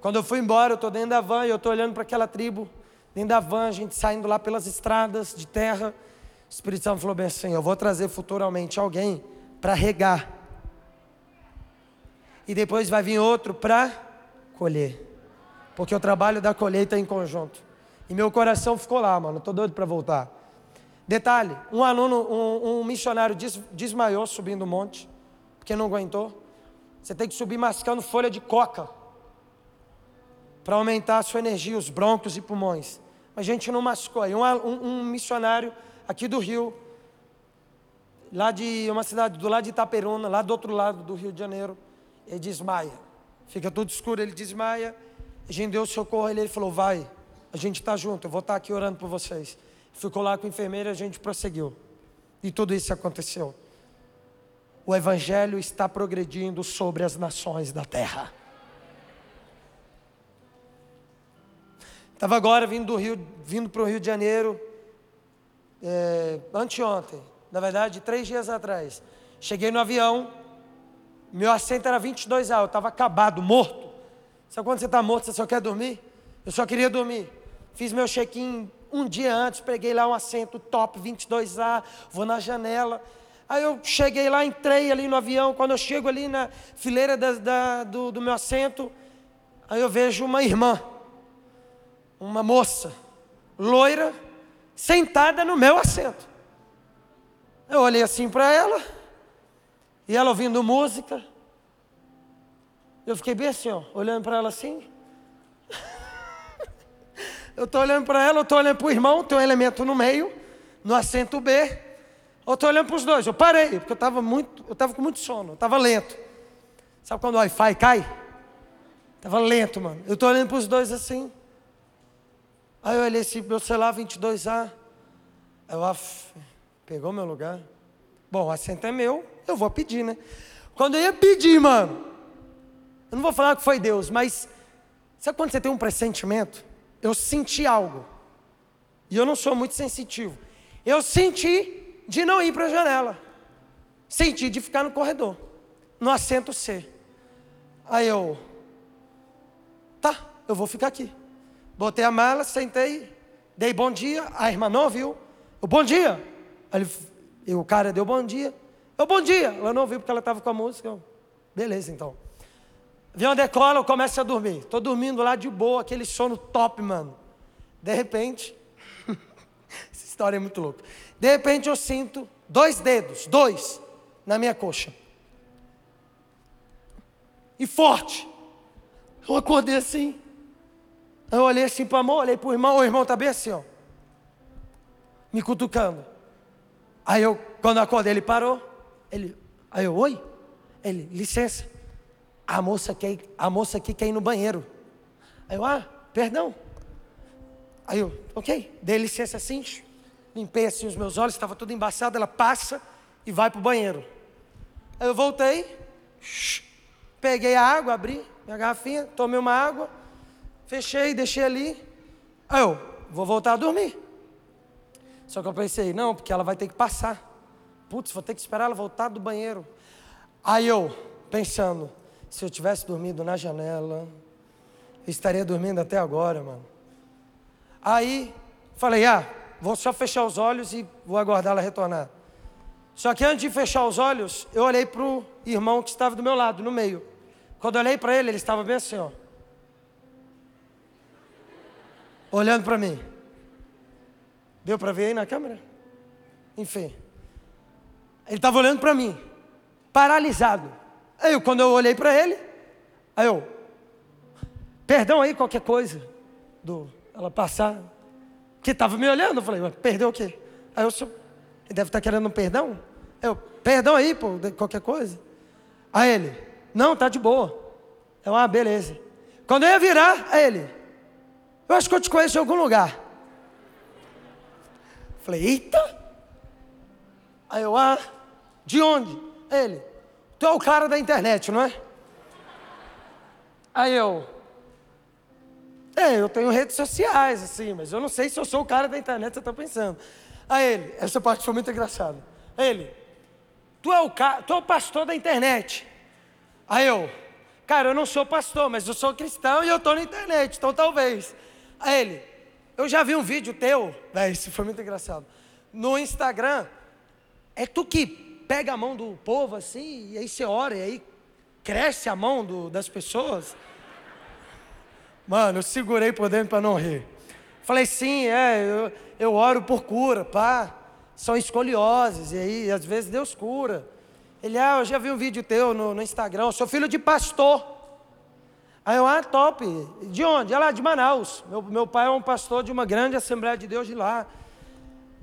Speaker 2: Quando eu fui embora, eu estou dentro da van e eu estou olhando para aquela tribo dentro da van, a gente saindo lá pelas estradas de terra. O Espírito Santo falou bem assim: Eu vou trazer futuramente alguém para regar. E depois vai vir outro para colher. Porque o trabalho da colheita é em conjunto. E meu coração ficou lá, mano. Estou doido para voltar. Detalhe: um aluno, um, um missionário des, desmaiou subindo o monte, porque não aguentou. Você tem que subir mascando folha de coca para aumentar a sua energia, os broncos e pulmões. Mas a gente não machucou. Aí um, um, um, missionário aqui do Rio, lá de uma cidade do lado de Itaperuna, lá do outro lado do Rio de Janeiro, ele desmaia. Fica tudo escuro, ele desmaia. A gente deu socorro, ele, ele falou: Vai, a gente está junto, eu vou estar tá aqui orando por vocês. Ficou lá com a enfermeira a gente prosseguiu. E tudo isso aconteceu. O Evangelho está progredindo sobre as nações da terra. Estava agora vindo do Rio, vindo para o Rio de Janeiro, é, anteontem, na verdade, três dias atrás. Cheguei no avião, meu assento era 22A, eu estava acabado, morto. Sabe quando você está morto, você só quer dormir? Eu só queria dormir. Fiz meu check-in um dia antes, peguei lá um assento top 22A, vou na janela. Aí eu cheguei lá, entrei ali no avião. Quando eu chego ali na fileira da, da, do, do meu assento, aí eu vejo uma irmã uma moça loira sentada no meu assento. Eu olhei assim para ela, e ela ouvindo música. Eu fiquei bem assim, ó, olhando para ela assim. eu estou olhando para ela, eu estou olhando para o irmão, tem um elemento no meio, no assento B. Eu estou olhando para os dois. Eu parei, porque eu estava muito, eu estava com muito sono, eu estava lento. Sabe quando o Wi-Fi cai? Estava lento, mano. Eu estou olhando para os dois assim. Aí eu olhei assim, meu celular 22A. Eu, af, pegou meu lugar. Bom, o assento é meu, eu vou pedir, né? Quando eu ia pedir, mano, eu não vou falar que foi Deus, mas sabe quando você tem um pressentimento? Eu senti algo. E eu não sou muito sensitivo. Eu senti de não ir para a janela. Senti de ficar no corredor, no assento C. Aí eu, tá, eu vou ficar aqui. Botei a mala, sentei, dei bom dia. A irmã não viu. O bom dia. E o cara deu bom dia. Eu, bom dia. Ela não viu porque ela estava com a música. Eu, Beleza, então. Avião decola, eu começo a dormir. Estou dormindo lá de boa, aquele sono top, mano. De repente, essa história é muito louca. De repente eu sinto dois dedos, dois, na minha coxa. E forte. Eu acordei assim. Eu olhei assim para o amor, olhei para o irmão, o irmão está bem assim, ó. Me cutucando. Aí eu, quando eu acordei, ele parou. Ele, aí eu, oi? Ele, licença. A moça quer, a moça aqui quer ir no banheiro. Aí eu, ah, perdão. Aí eu, ok, dei licença assim, limpei assim os meus olhos, estava tudo embaçado. Ela passa e vai para o banheiro. Aí eu voltei, peguei a água, abri minha garrafinha, tomei uma água, fechei, deixei ali. Aí eu, vou voltar a dormir. Só que eu pensei, não, porque ela vai ter que passar. Putz, vou ter que esperar ela voltar do banheiro. Aí eu, pensando, se eu tivesse dormido na janela, estaria dormindo até agora, mano. Aí, falei, ah, vou só fechar os olhos e vou aguardar ela retornar. Só que antes de fechar os olhos, eu olhei para o irmão que estava do meu lado, no meio. Quando eu olhei para ele, ele estava bem assim, ó. Olhando para mim. Deu para ver aí na câmera? Enfim. Ele estava olhando para mim, paralisado. Aí quando eu olhei para ele, aí eu, perdão aí qualquer coisa, do ela passar, que estava me olhando, eu falei, perdeu o quê? Aí eu, ele deve estar querendo um perdão? Eu, perdão aí por qualquer coisa. Aí ele, não, tá de boa. Eu, ah, beleza. Quando eu ia virar, a ele, eu acho que eu te conheço em algum lugar. Falei, eita! Aí eu, ah, de onde? Ele, tu é o cara da internet, não é? Aí eu, é, eu tenho redes sociais, assim, mas eu não sei se eu sou o cara da internet, você está pensando. Aí ele, essa parte foi muito engraçada. Aí ele, tu é o, ca... tu é o pastor da internet. Aí eu, cara, eu não sou pastor, mas eu sou cristão e eu estou na internet, então talvez. Aí ele, eu já vi um vídeo teu, véio, isso foi muito engraçado. No Instagram, é tu que pega a mão do povo assim, e aí você ora, e aí cresce a mão do, das pessoas. Mano, eu segurei por dentro para não rir. Falei, sim, é, eu, eu oro por cura, pá. São escolioses, e aí às vezes Deus cura. Ele, ah, eu já vi um vídeo teu no, no Instagram, eu sou filho de pastor. Aí eu, ah, top. De onde? É lá, de Manaus. Meu, meu pai é um pastor de uma grande Assembleia de Deus de lá.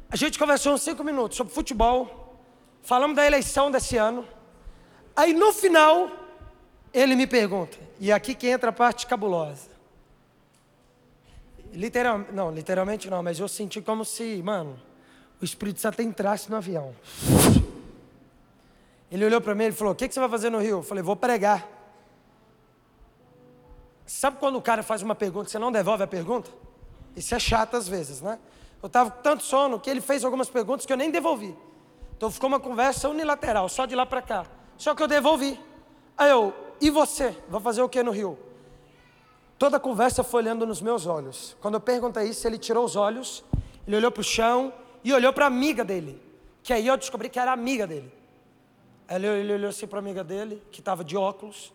Speaker 2: A gente conversou uns cinco minutos sobre futebol. Falamos da eleição desse ano. Aí no final, ele me pergunta, e aqui que entra a parte cabulosa. Literalmente, não, literalmente não, mas eu senti como se, mano, o Espírito Santo entrasse no avião. Ele olhou para mim e falou: O que, que você vai fazer no Rio? Eu falei: Vou pregar. Sabe quando o cara faz uma pergunta e você não devolve a pergunta? Isso é chato às vezes, né? Eu estava com tanto sono que ele fez algumas perguntas que eu nem devolvi. Então ficou uma conversa unilateral, só de lá para cá. Só que eu devolvi. Aí eu, e você? Vai fazer o que no Rio? Toda a conversa foi olhando nos meus olhos. Quando eu perguntei isso, ele tirou os olhos, ele olhou para o chão e olhou para a amiga dele. Que aí eu descobri que era amiga dele. Ele, ele olhou assim para a amiga dele, que estava de óculos.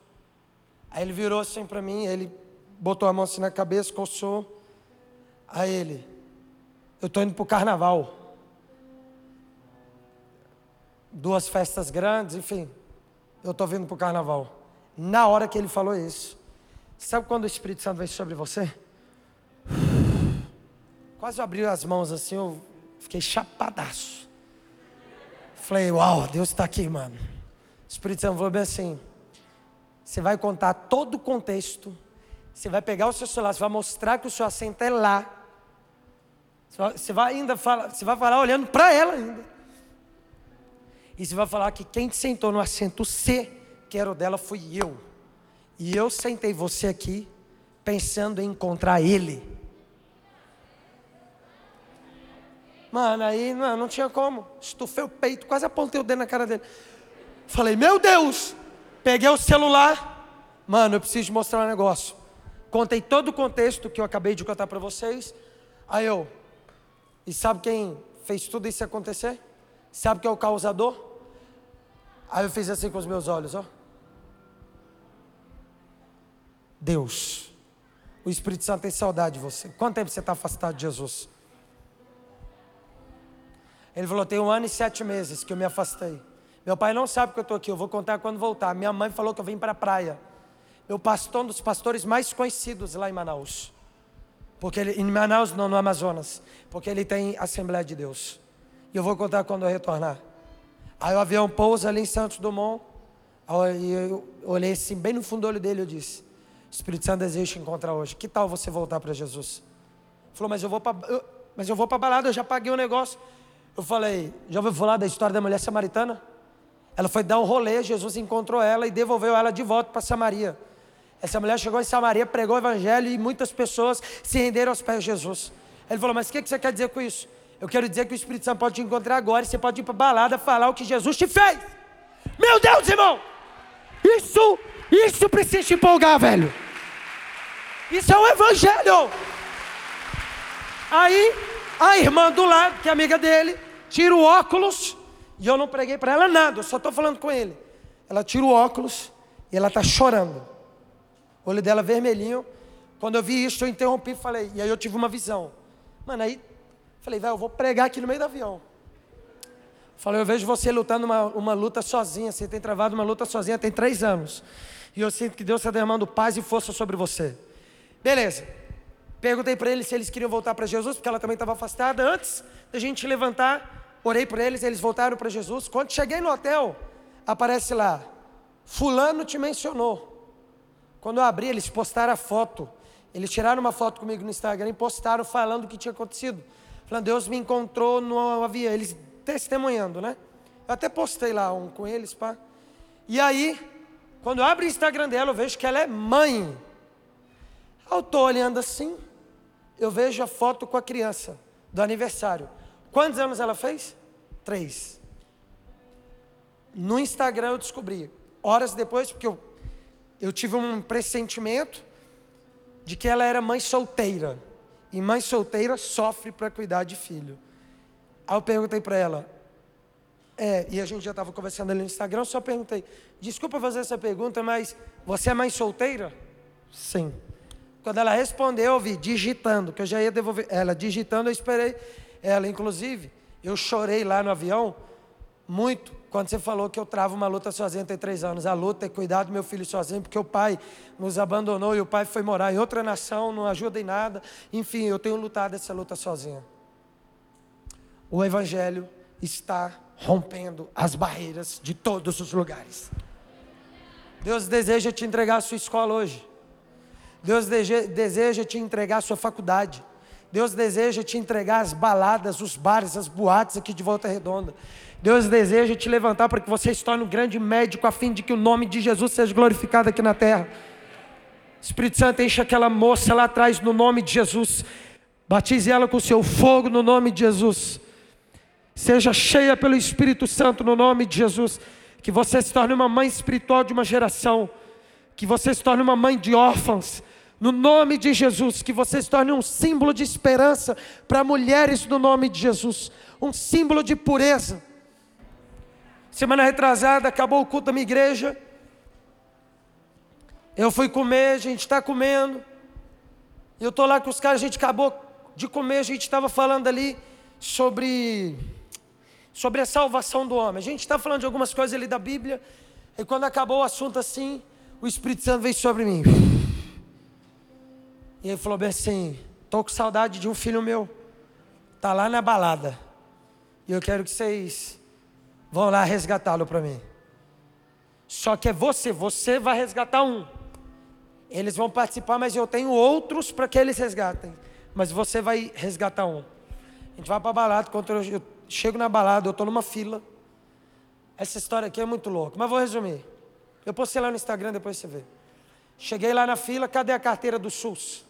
Speaker 2: Aí ele virou assim para mim, ele botou a mão assim na cabeça, coçou. Aí ele, eu estou indo para o carnaval. Duas festas grandes, enfim. Eu estou vindo para o carnaval. Na hora que ele falou isso, Sabe quando o Espírito Santo vem sobre você? Quase abriu as mãos assim, eu fiquei chapadaço. Falei, uau, Deus está aqui, mano. O Espírito Santo falou bem assim: você vai contar todo o contexto, você vai pegar o seu celular, você vai mostrar que o seu assento é lá. Você vai ainda falar, você vai falar olhando para ela ainda. E você vai falar que quem te sentou no assento C, que era o dela, fui eu. E eu sentei você aqui pensando em encontrar Ele. Mano, aí não, não tinha como. Estufei o peito, quase apontei o dedo na cara dele. Falei, meu Deus! Peguei o celular. Mano, eu preciso mostrar um negócio. Contei todo o contexto que eu acabei de contar para vocês. Aí eu, e sabe quem fez tudo isso acontecer? Sabe quem é o causador? Aí eu fiz assim com os meus olhos, ó. Deus. O Espírito Santo tem saudade de você. Quanto tempo você está afastado de Jesus? Ele falou: tem um ano e sete meses que eu me afastei. Meu pai não sabe que eu estou aqui, eu vou contar quando voltar. Minha mãe falou que eu vim para a praia. Meu pastor, um dos pastores mais conhecidos lá em Manaus. Porque ele, em Manaus, não, no Amazonas. Porque ele tem Assembleia de Deus. E eu vou contar quando eu retornar. Aí o avião pousa ali em Santos Dumont. Aí eu olhei assim, bem no fundo do olho dele, eu disse: Espírito Santo deseja te encontrar hoje. Que tal você voltar para Jesus? Ele falou, mas eu vou para mas eu vou para balada, eu já paguei o negócio. Eu falei, já ouviu falar da história da mulher samaritana? Ela foi dar um rolê, Jesus encontrou ela e devolveu ela de volta para Samaria. Essa mulher chegou em Samaria, pregou o evangelho e muitas pessoas se renderam aos pés de Jesus. Ele falou: Mas o que você quer dizer com isso? Eu quero dizer que o Espírito Santo pode te encontrar agora e você pode ir para balada falar o que Jesus te fez. Meu Deus, irmão! Isso, isso precisa te empolgar, velho. Isso é o Evangelho. Aí, a irmã do lado, que é amiga dele, tira o óculos, e eu não preguei para ela nada, eu só estou falando com ele. Ela tira o óculos e ela está chorando. O olho dela vermelhinho. Quando eu vi isso, eu interrompi e falei, e aí eu tive uma visão. Mano, aí falei, velho, eu vou pregar aqui no meio do avião. Falei, eu vejo você lutando uma, uma luta sozinha, você tem travado uma luta sozinha tem três anos. E eu sinto que Deus está derramando paz e força sobre você. Beleza. Perguntei para eles se eles queriam voltar para Jesus, porque ela também estava afastada. Antes da gente levantar, orei por eles, eles voltaram para Jesus. Quando cheguei no hotel, aparece lá, fulano te mencionou. Quando eu abri, eles postaram a foto. Eles tiraram uma foto comigo no Instagram e postaram falando o que tinha acontecido. Falando, Deus me encontrou no avião. Eles testemunhando, né? Eu até postei lá um com eles, pá. E aí, quando eu abro o Instagram dela, eu vejo que ela é mãe. Eu estou olhando assim, eu vejo a foto com a criança do aniversário. Quantos anos ela fez? Três. No Instagram eu descobri, horas depois, porque eu eu tive um pressentimento de que ela era mãe solteira. E mãe solteira sofre para cuidar de filho. Aí eu perguntei para ela, é, e a gente já estava conversando ali no Instagram, só perguntei, desculpa fazer essa pergunta, mas você é mãe solteira? Sim. Quando ela respondeu, eu vi digitando, que eu já ia devolver. Ela digitando, eu esperei ela, inclusive, eu chorei lá no avião, muito, quando você falou que eu travo uma luta sozinho tem três anos. A luta é cuidar do meu filho sozinho, porque o pai nos abandonou e o pai foi morar em outra nação, não ajuda em nada. Enfim, eu tenho lutado essa luta sozinha. O Evangelho está rompendo as barreiras de todos os lugares. Deus deseja te entregar a sua escola hoje. Deus deseja te entregar a sua faculdade. Deus deseja te entregar as baladas, os bares, as boates aqui de Volta Redonda. Deus deseja te levantar para que você se torne um grande médico, a fim de que o nome de Jesus seja glorificado aqui na terra. Espírito Santo, enche aquela moça lá atrás no nome de Jesus. Batize ela com o seu fogo no nome de Jesus. Seja cheia pelo Espírito Santo no nome de Jesus. Que você se torne uma mãe espiritual de uma geração. Que você se torne uma mãe de órfãos. No nome de Jesus. Que você se torne um símbolo de esperança para mulheres no nome de Jesus. Um símbolo de pureza Semana retrasada, acabou o culto da minha igreja. Eu fui comer, a gente está comendo. Eu estou lá com os caras, a gente acabou de comer, a gente estava falando ali sobre, sobre a salvação do homem. A gente está falando de algumas coisas ali da Bíblia. E quando acabou o assunto assim, o Espírito Santo veio sobre mim. E ele falou bem assim: estou com saudade de um filho meu. Está lá na balada. E eu quero que vocês vão lá resgatá-lo para mim. Só que é você, você vai resgatar um. Eles vão participar, mas eu tenho outros para que eles resgatem. Mas você vai resgatar um. A gente vai para a balada, quando chego na balada, eu estou numa fila. Essa história aqui é muito louca, mas vou resumir. Eu postei lá no Instagram, depois você vê. Cheguei lá na fila, cadê a carteira do SUS?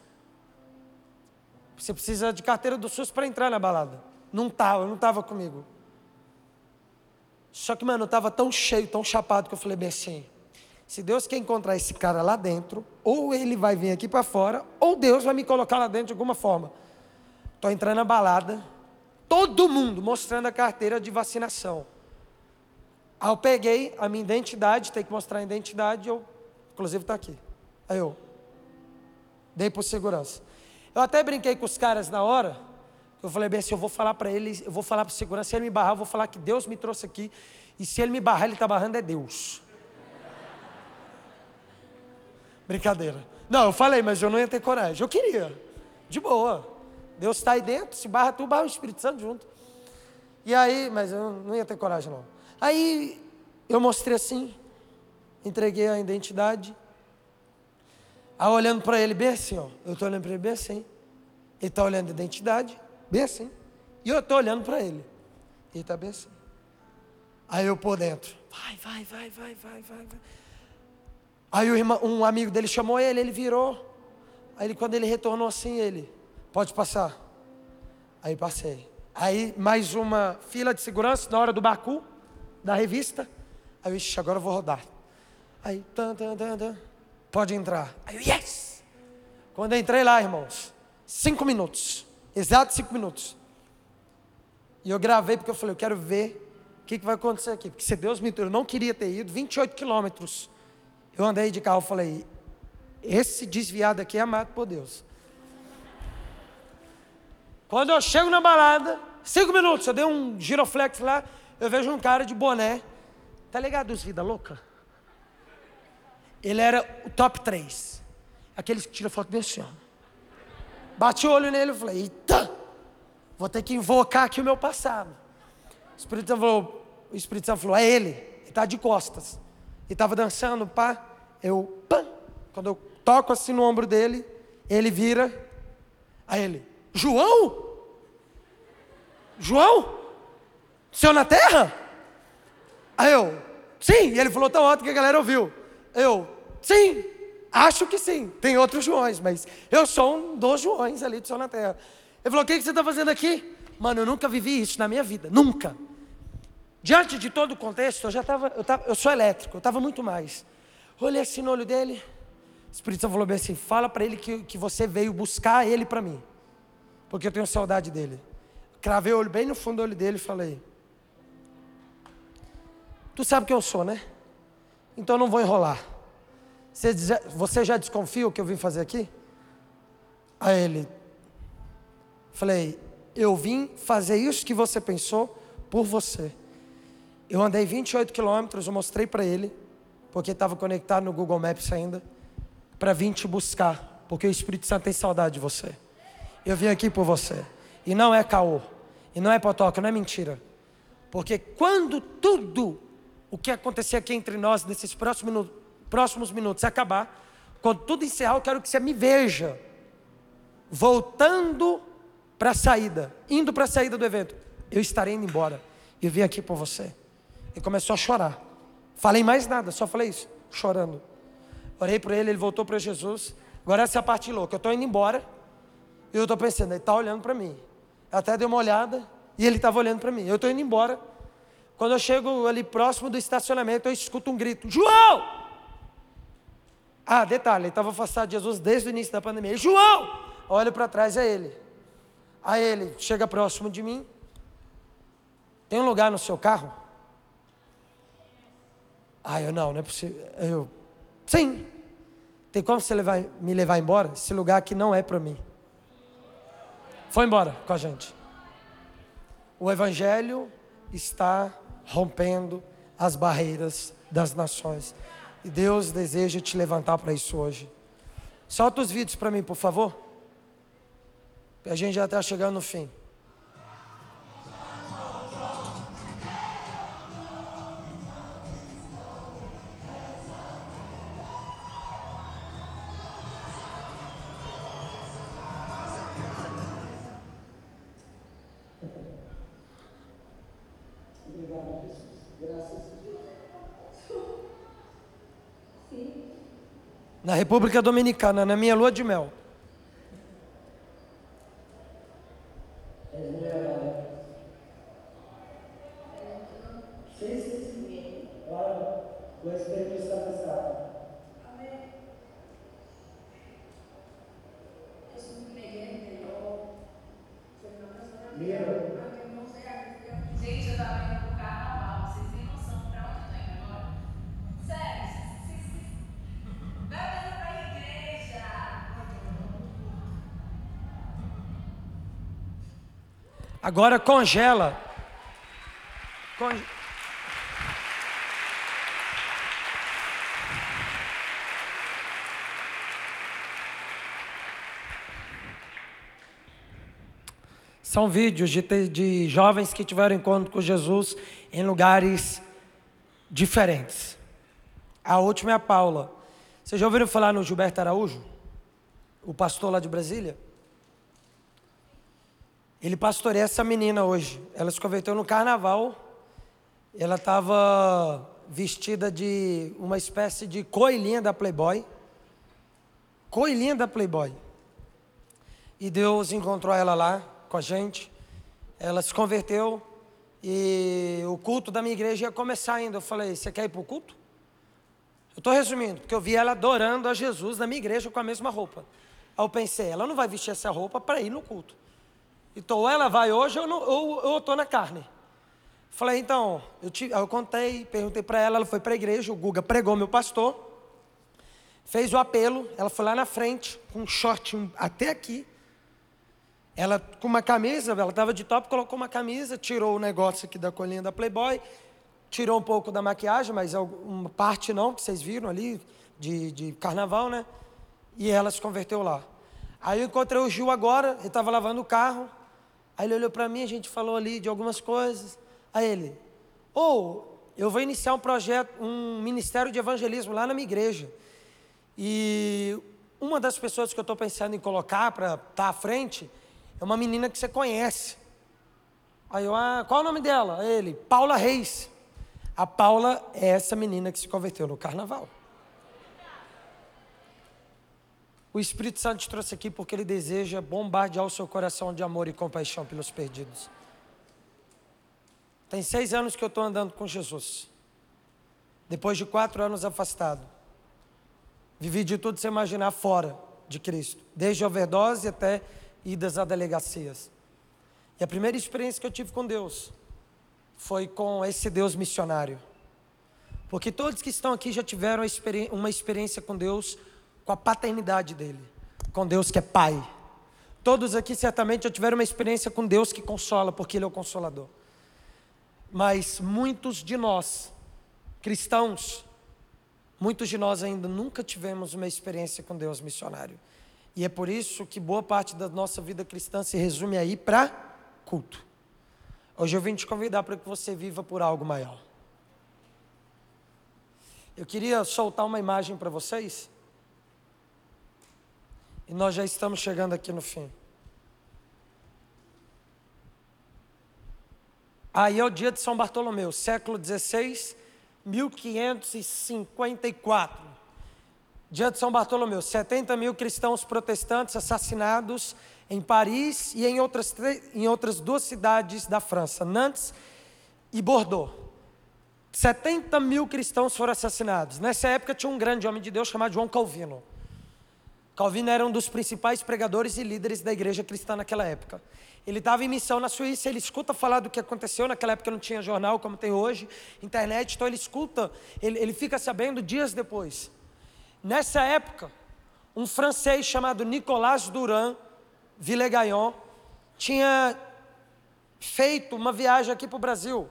Speaker 2: Você precisa de carteira do SUS para entrar na balada. Não estava, não estava comigo. Só que, mano, eu estava tão cheio, tão chapado, que eu falei bem assim: se Deus quer encontrar esse cara lá dentro, ou ele vai vir aqui para fora, ou Deus vai me colocar lá dentro de alguma forma. Estou entrando na balada, todo mundo mostrando a carteira de vacinação. Aí eu peguei a minha identidade, tem que mostrar a identidade, eu, inclusive está aqui. Aí eu dei por segurança. Eu até brinquei com os caras na hora, eu falei bem assim, eu vou falar para ele, eu vou falar para segurança, se ele me barrar, eu vou falar que Deus me trouxe aqui, e se ele me barrar, ele está barrando é Deus. Brincadeira. Não, eu falei, mas eu não ia ter coragem. Eu queria. De boa. Deus está aí dentro, se barra tu, barra o Espírito Santo junto. E aí, mas eu não ia ter coragem não. Aí eu mostrei assim, entreguei a identidade. Aí olhando para ele bem assim, ó. Eu estou olhando para ele bem assim. Ele está olhando a identidade, bem assim. E eu estou olhando para ele. Ele está bem assim. Aí eu por dentro. Vai, vai, vai, vai, vai, vai, vai. Aí irmão, um amigo dele chamou ele, ele virou. Aí ele, quando ele retornou assim, ele, pode passar. Aí passei. Aí mais uma fila de segurança na hora do Baku, da revista. Aí eu, ixi, agora eu vou rodar. Aí, tan, tan, tan, tan, pode entrar. Aí eu, yes! Quando eu entrei lá, irmãos, cinco minutos, exato cinco minutos. E eu gravei porque eu falei, eu quero ver o que, que vai acontecer aqui. Porque se Deus me eu não queria ter ido, 28 quilômetros. Eu andei de carro falei, esse desviado aqui é amado por Deus. Quando eu chego na balada, cinco minutos, eu dei um giroflex lá, eu vejo um cara de boné. Tá ligado os vida louca? Ele era o top 3. Aqueles que tiram foto desse ano. Bati o olho nele e falei, eita, vou ter que invocar aqui o meu passado. O Espírito Santo falou, o Espírito Santo falou, é ele, ele está de costas. Ele estava dançando, pá, eu, pã, quando eu toco assim no ombro dele, ele vira, a ele, João? João? Senhor na terra? Aí eu, sim, e ele falou tão alto que a galera ouviu. Eu, sim, acho que sim, tem outros Joões, mas eu sou um dos Joões ali do Senhor na terra. Ele falou, o que, que você está fazendo aqui? Mano, eu nunca vivi isso na minha vida, nunca. Diante de todo o contexto, eu já estava, eu, tava, eu sou elétrico, eu estava muito mais. Olhei assim no olho dele, o Espírito Santo falou bem assim: fala para ele que, que você veio buscar ele para mim, porque eu tenho saudade dele. Cravei o olho bem no fundo do olho dele e falei: Tu sabe quem eu sou, né? Então não vou enrolar. Você, você já desconfia o que eu vim fazer aqui? Aí ele, falei, eu vim fazer isso que você pensou por você. Eu andei 28 quilômetros, eu mostrei para ele, porque estava conectado no Google Maps ainda, para vir te buscar, porque o Espírito Santo tem saudade de você. Eu vim aqui por você. E não é caô, e não é potoca, não é mentira. Porque quando tudo o que acontecer aqui entre nós nesses próximos minutos, próximos minutos acabar, quando tudo encerrar, eu quero que você me veja voltando para a saída, indo para a saída do evento. Eu estarei indo embora. Eu vim aqui por você. E começou a chorar. Falei mais nada, só falei isso, chorando. Orei por ele, ele voltou para Jesus. Agora essa é a parte louca. Eu estou indo embora. E eu estou pensando, ele está olhando para mim. Eu até dei uma olhada e ele estava olhando para mim. Eu estou indo embora. Quando eu chego ali próximo do estacionamento, eu escuto um grito: João! Ah, detalhe, ele estava afastado de Jesus desde o início da pandemia. João! Olho para trás, é ele. Aí ele chega próximo de mim. Tem um lugar no seu carro? Ah, eu não, não é possível. Eu, sim. Tem como você levar, me levar embora? Esse lugar aqui não é para mim. Foi embora com a gente. O Evangelho está rompendo as barreiras das nações. E Deus deseja te levantar para isso hoje. Solta os vídeos para mim, por favor. A gente já está chegando no fim. Na República Dominicana, na minha lua de mel.
Speaker 3: Gente, eu tava indo pro carnaval. Vocês têm noção pra onde eu tô indo agora? Sério, vocês- vocês- vai olhando pra igreja.
Speaker 2: Agora congela. Conge- São vídeos de, de jovens que tiveram encontro com Jesus em lugares diferentes. A última é a Paula. Vocês já ouviram falar no Gilberto Araújo? O pastor lá de Brasília? Ele pastoreia essa menina hoje. Ela se converteu no carnaval. Ela estava vestida de uma espécie de coelhinha da Playboy. Coelhinha da Playboy. E Deus encontrou ela lá com a gente. Ela se converteu e o culto da minha igreja ia começar ainda. Eu falei: Você quer ir para o culto? Eu estou resumindo, porque eu vi ela adorando a Jesus na minha igreja com a mesma roupa. Aí eu pensei: Ela não vai vestir essa roupa para ir no culto. Então, ou ela vai hoje ou, não, ou eu estou na carne. Falei, então, eu, te, eu contei, perguntei para ela, ela foi para a igreja, o Guga pregou meu pastor, fez o apelo, ela foi lá na frente, com um short até aqui, ela com uma camisa, ela estava de top, colocou uma camisa, tirou o negócio aqui da colinha da Playboy, tirou um pouco da maquiagem, mas uma parte não, que vocês viram ali, de, de carnaval, né? E ela se converteu lá. Aí eu encontrei o Gil agora, ele estava lavando o carro, aí ele olhou para mim, a gente falou ali de algumas coisas, aí ele, ou oh, eu vou iniciar um projeto, um ministério de evangelismo lá na minha igreja, e uma das pessoas que eu estou pensando em colocar para estar tá à frente, é uma menina que você conhece. Aí eu, ah, qual o nome dela? Ele, Paula Reis. A Paula é essa menina que se converteu no carnaval. O Espírito Santo te trouxe aqui porque ele deseja bombardear o seu coração de amor e compaixão pelos perdidos. Tem seis anos que eu estou andando com Jesus. Depois de quatro anos afastado. Vivi de tudo sem imaginar fora de Cristo. Desde overdose até idas a delegacias. E a primeira experiência que eu tive com Deus foi com esse Deus missionário. Porque todos que estão aqui já tiveram uma experiência com Deus, com a paternidade dele, com Deus que é Pai. Todos aqui certamente já tiveram uma experiência com Deus que consola, porque Ele é o consolador. Mas muitos de nós, cristãos, muitos de nós ainda nunca tivemos uma experiência com Deus missionário. E é por isso que boa parte da nossa vida cristã se resume aí para culto. Hoje eu vim te convidar para que você viva por algo maior. Eu queria soltar uma imagem para vocês. E nós já estamos chegando aqui no fim. Aí é o dia de São Bartolomeu, século XVI, 1554. Dia de São Bartolomeu, 70 mil cristãos protestantes assassinados em Paris e em outras, em outras duas cidades da França, Nantes e Bordeaux. 70 mil cristãos foram assassinados. Nessa época tinha um grande homem de Deus chamado João Calvino. Calvino era um dos principais pregadores e líderes da igreja cristã naquela época. Ele estava em missão na Suíça, ele escuta falar do que aconteceu, naquela época não tinha jornal como tem hoje, internet, então ele escuta, ele, ele fica sabendo dias depois. Nessa época, um francês chamado Nicolas Durand Villegagnon tinha feito uma viagem aqui para o Brasil.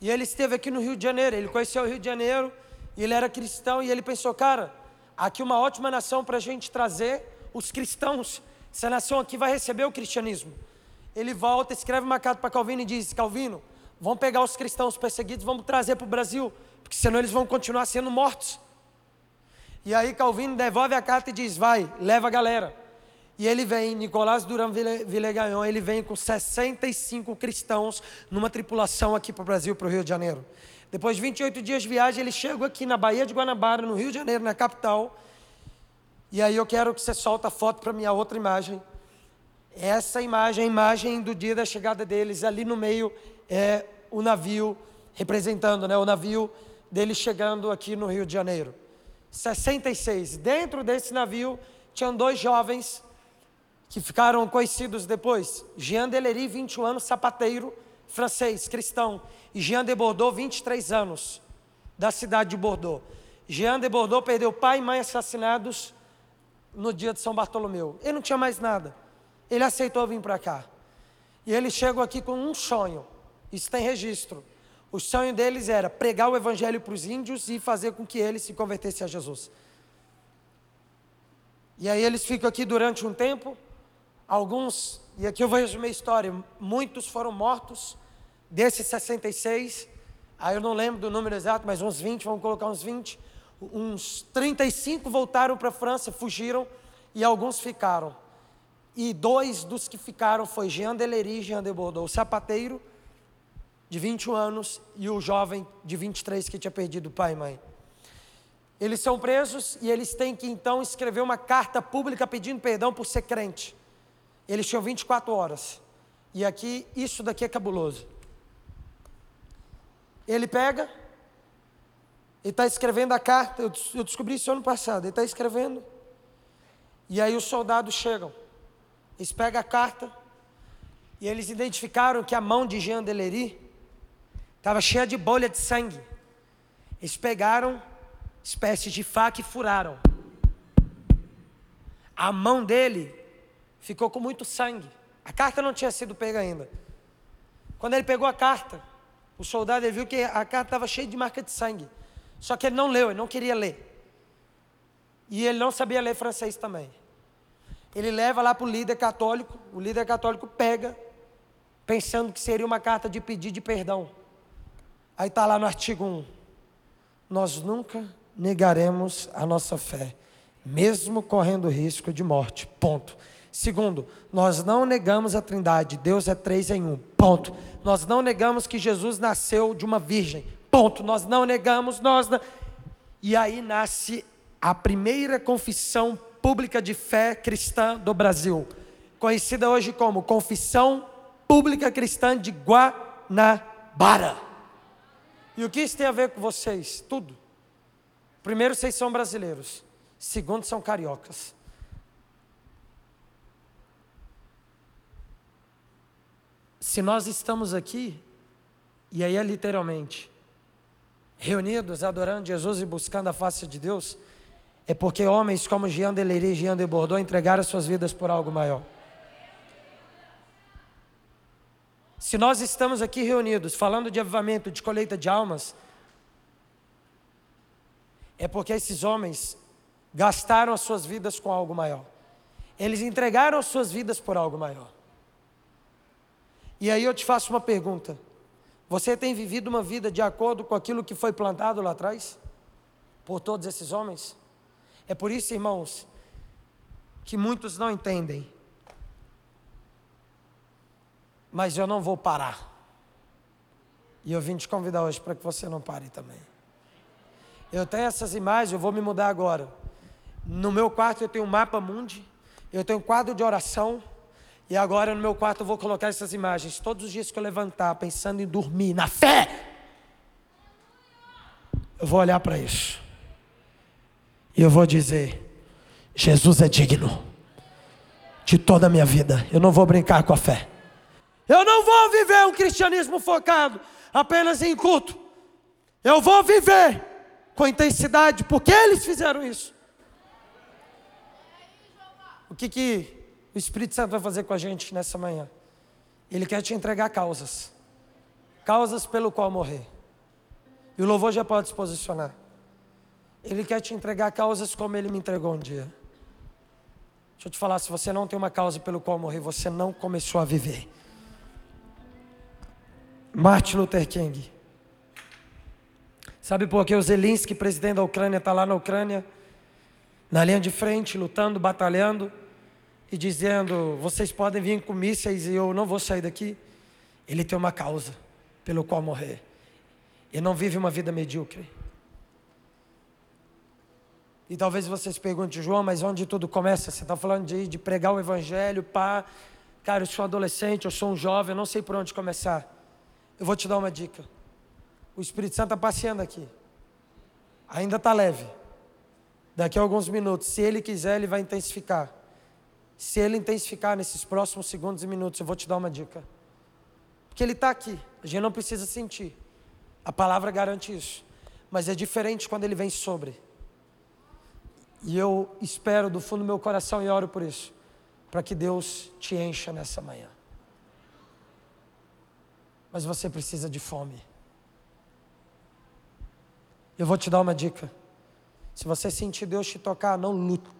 Speaker 2: E ele esteve aqui no Rio de Janeiro. Ele conheceu o Rio de Janeiro e ele era cristão. E ele pensou, cara, aqui uma ótima nação para a gente trazer os cristãos. Essa nação aqui vai receber o cristianismo. Ele volta, escreve uma carta para Calvino e diz: Calvino, vamos pegar os cristãos perseguidos, vamos trazer para o Brasil, porque senão eles vão continuar sendo mortos. E aí Calvino devolve a carta e diz: Vai, leva a galera. E ele vem, Nicolás Duran Villegagnon, ele vem com 65 cristãos numa tripulação aqui para o Brasil, para o Rio de Janeiro. Depois de 28 dias de viagem, ele chega aqui na Baía de Guanabara, no Rio de Janeiro, na capital. E aí eu quero que você solta a foto para minha outra imagem. Essa imagem, a imagem do dia da chegada deles, ali no meio é o navio representando, né, o navio deles chegando aqui no Rio de Janeiro. 66. Dentro desse navio tinham dois jovens que ficaram conhecidos depois. Jean Delery, 21 anos, sapateiro francês, cristão. E Jean de Bordeaux, 23 anos, da cidade de Bordeaux. Jean de Bordeaux perdeu pai e mãe assassinados no dia de São Bartolomeu. Ele não tinha mais nada. Ele aceitou vir para cá. E ele chegou aqui com um sonho. Isso tem registro. O sonho deles era pregar o evangelho para os índios e fazer com que eles se convertessem a Jesus. E aí eles ficam aqui durante um tempo, Alguns, e aqui eu vou resumir a história, muitos foram mortos, desses 66, aí eu não lembro do número exato, mas uns 20, vamos colocar uns 20. Uns 35 voltaram para a França, fugiram, e alguns ficaram. E dois dos que ficaram foi Jean Delery e Jean de Bordeaux, o sapateiro de 21 anos e o jovem de 23 que tinha perdido pai e mãe. Eles são presos e eles têm que então escrever uma carta pública pedindo perdão por ser crente. Eles tinham 24 horas. E aqui, isso daqui é cabuloso. Ele pega, ele está escrevendo a carta, eu, descobri isso ano passado, ele está escrevendo. E aí os soldados chegam, eles pegam a carta, e eles identificaram que a mão de Jean Delery estava cheia de bolha de sangue. Eles pegaram espécie de faca e furaram. A mão dele ficou com muito sangue. A carta não tinha sido pega ainda. Quando ele pegou a carta, o soldado viu que a carta estava cheia de marca de sangue. Só que ele não leu, ele não queria ler. E ele não sabia ler francês também. Ele leva lá para o líder católico, o líder católico pega, pensando que seria uma carta de pedido de perdão. Aí está lá no artigo 1. Nós nunca negaremos a nossa fé, mesmo correndo risco de morte. Ponto. Segundo, nós não negamos a Trindade, Deus é três em um. Ponto. Nós não negamos que Jesus nasceu de uma virgem. Ponto. Nós não negamos, nós não... E aí nasce a primeira confissão pública de fé cristã do Brasil, conhecida hoje como Confissão Pública Cristã de Guanabara. E o que isso tem a ver com vocês? Tudo. Primeiro, vocês são brasileiros. Segundo, são cariocas. Se nós estamos aqui, e aí é literalmente, reunidos, adorando Jesus e buscando a face de Deus, é porque homens como Jean Delery e Jean de Bordeaux entregaram suas vidas por algo maior. Se nós estamos aqui reunidos falando de avivamento, de colheita de almas, é porque esses homens gastaram as suas vidas com algo maior. Eles entregaram as suas vidas por algo maior. E aí eu te faço uma pergunta: você tem vivido uma vida de acordo com aquilo que foi plantado lá atrás? Por todos esses homens? É por isso, irmãos, que muitos não entendem. Mas eu não vou parar. E eu vim te convidar hoje para que você não pare também. Eu tenho essas imagens, eu vou me mudar agora. No meu quarto eu tenho um mapa mundi, eu tenho um quadro de oração, e agora no meu quarto eu vou colocar essas imagens. Todos os dias que eu levantar, pensando em dormir, na fé, eu vou olhar para isso. E eu vou dizer: Jesus é digno de toda a minha vida. Eu não vou brincar com a fé. Eu não vou viver um cristianismo focado apenas em culto. Eu vou viver com intensidade, porque eles fizeram isso. O que, que o Espírito Santo vai fazer com a gente nessa manhã? Ele quer te entregar causas, causas pelo qual morrer. E o louvor já pode se posicionar. Ele quer te entregar causas como ele me entregou um dia. Deixa eu te falar, se você não tem uma causa pelo qual morrer, você não começou a viver. Martin Luther King. Sabe por que o Zelensky, presidente da Ucrânia, está lá na Ucrânia, na linha de frente, lutando, batalhando e dizendo: vocês podem vir com mísseis e eu não vou sair daqui? Ele tem uma causa pelo qual morrer. Ele não vive uma vida medíocre. E talvez vocês perguntem, João, mas onde tudo começa? Você está falando de, de pregar o evangelho, pá. Cara, eu sou um adolescente, eu sou um jovem, eu não sei por onde começar. Eu vou te dar uma dica. O Espírito Santo está passeando aqui. Ainda está leve. Daqui a alguns minutos, se ele quiser, ele vai intensificar. Se ele intensificar nesses próximos segundos e minutos, eu vou te dar uma dica. Porque ele está aqui, a gente não precisa sentir. A palavra garante isso. Mas é diferente quando ele vem sobre. E eu espero do fundo do meu coração e oro por isso, para que Deus te encha nessa manhã. Mas você precisa de fome. Eu vou te dar uma dica. Se você sentir Deus te tocar, não lute.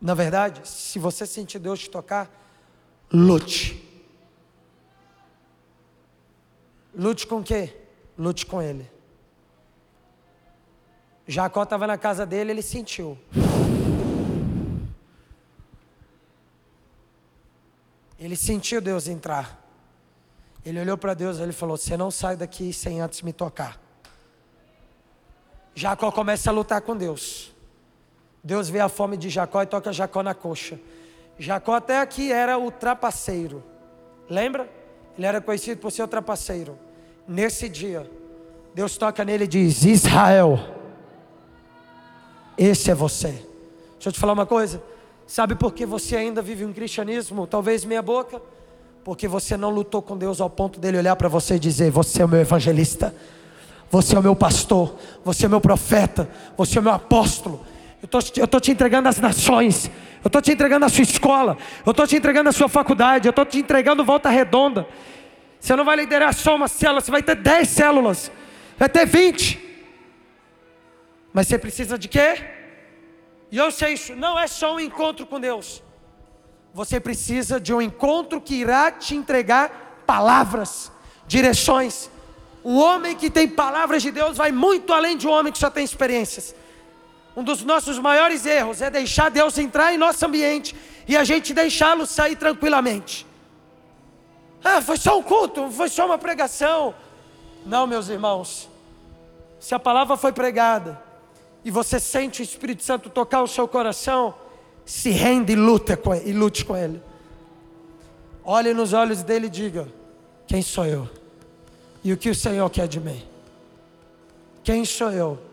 Speaker 2: Na verdade, se você sentir Deus te tocar, lute. Lute com o quê? Lute com Ele. Jacó estava na casa dele, ele sentiu. Ele sentiu Deus entrar. Ele olhou para Deus e ele falou: Você não sai daqui sem antes me tocar. Jacó começa a lutar com Deus. Deus vê a fome de Jacó e toca Jacó na coxa. Jacó até aqui era o trapaceiro. Lembra? Ele era conhecido por ser o trapaceiro. Nesse dia, Deus toca nele e diz: Israel, esse é você. Deixa eu te falar uma coisa. Sabe por que você ainda vive um cristianismo, talvez meia boca? Porque você não lutou com Deus ao ponto dele olhar para você e dizer: Você é o meu evangelista, você é o meu pastor, você é o meu profeta, você é o meu apóstolo. Eu estou te entregando as nações, eu estou te entregando a sua escola, eu estou te entregando a sua faculdade, eu estou te entregando volta redonda. Você não vai liderar só uma célula, você vai ter 10 células, vai ter 20. Mas você precisa de quê? E eu sei isso, não é só um encontro com Deus. Você precisa de um encontro que irá te entregar palavras, direções. Um homem que tem palavras de Deus vai muito além de um homem que só tem experiências. Um dos nossos maiores erros é deixar Deus entrar em nosso ambiente e a gente deixá-lo sair tranquilamente. Ah, foi só um culto, foi só uma pregação. Não, meus irmãos. Se a palavra foi pregada, e você sente o Espírito Santo tocar o seu coração, se rende e luta com ele, e lute com ele. Olhe nos olhos dele e diga: Quem sou eu? E o que o Senhor quer de mim? Quem sou eu?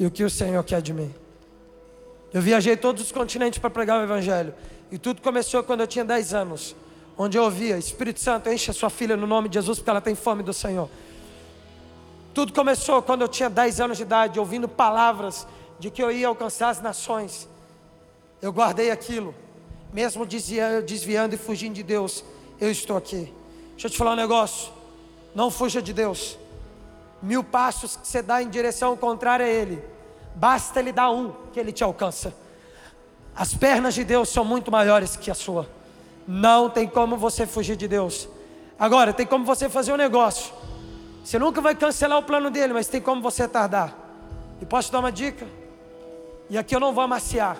Speaker 2: E o que o Senhor quer de mim? Eu viajei todos os continentes para pregar o Evangelho. E tudo começou quando eu tinha 10 anos. Onde eu ouvia: Espírito Santo, enche a sua filha no nome de Jesus, porque ela tem fome do Senhor. Tudo começou quando eu tinha 10 anos de idade, ouvindo palavras de que eu ia alcançar as nações. Eu guardei aquilo, mesmo desviando e fugindo de Deus, eu estou aqui. Deixa eu te falar um negócio: não fuja de Deus. Mil passos que você dá em direção contrária a Ele, basta Ele dar um que Ele te alcança. As pernas de Deus são muito maiores que a sua. Não tem como você fugir de Deus. Agora, tem como você fazer um negócio você nunca vai cancelar o plano dele, mas tem como você tardar. E posso te dar uma dica? E aqui eu não vou amaciar.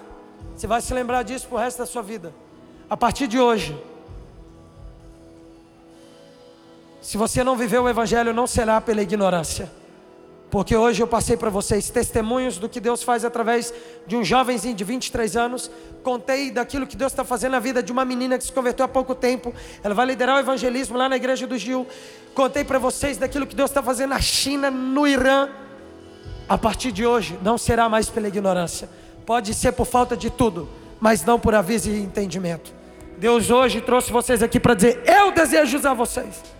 Speaker 2: Você vai se lembrar disso pro resto da sua vida. A partir de hoje, se você não viveu o Evangelho, não será pela ignorância. Porque hoje eu passei para vocês testemunhos do que Deus faz através de um jovenzinho de 23 anos. Contei daquilo que Deus está fazendo na vida de uma menina que se converteu há pouco tempo. Ela vai liderar o evangelismo lá na igreja do Gil. Contei para vocês daquilo que Deus está fazendo na China, no Irã. A partir de hoje, não será mais pela ignorância. Pode ser por falta de tudo, mas não por aviso e entendimento. Deus hoje trouxe vocês aqui para dizer: Eu desejo usar vocês.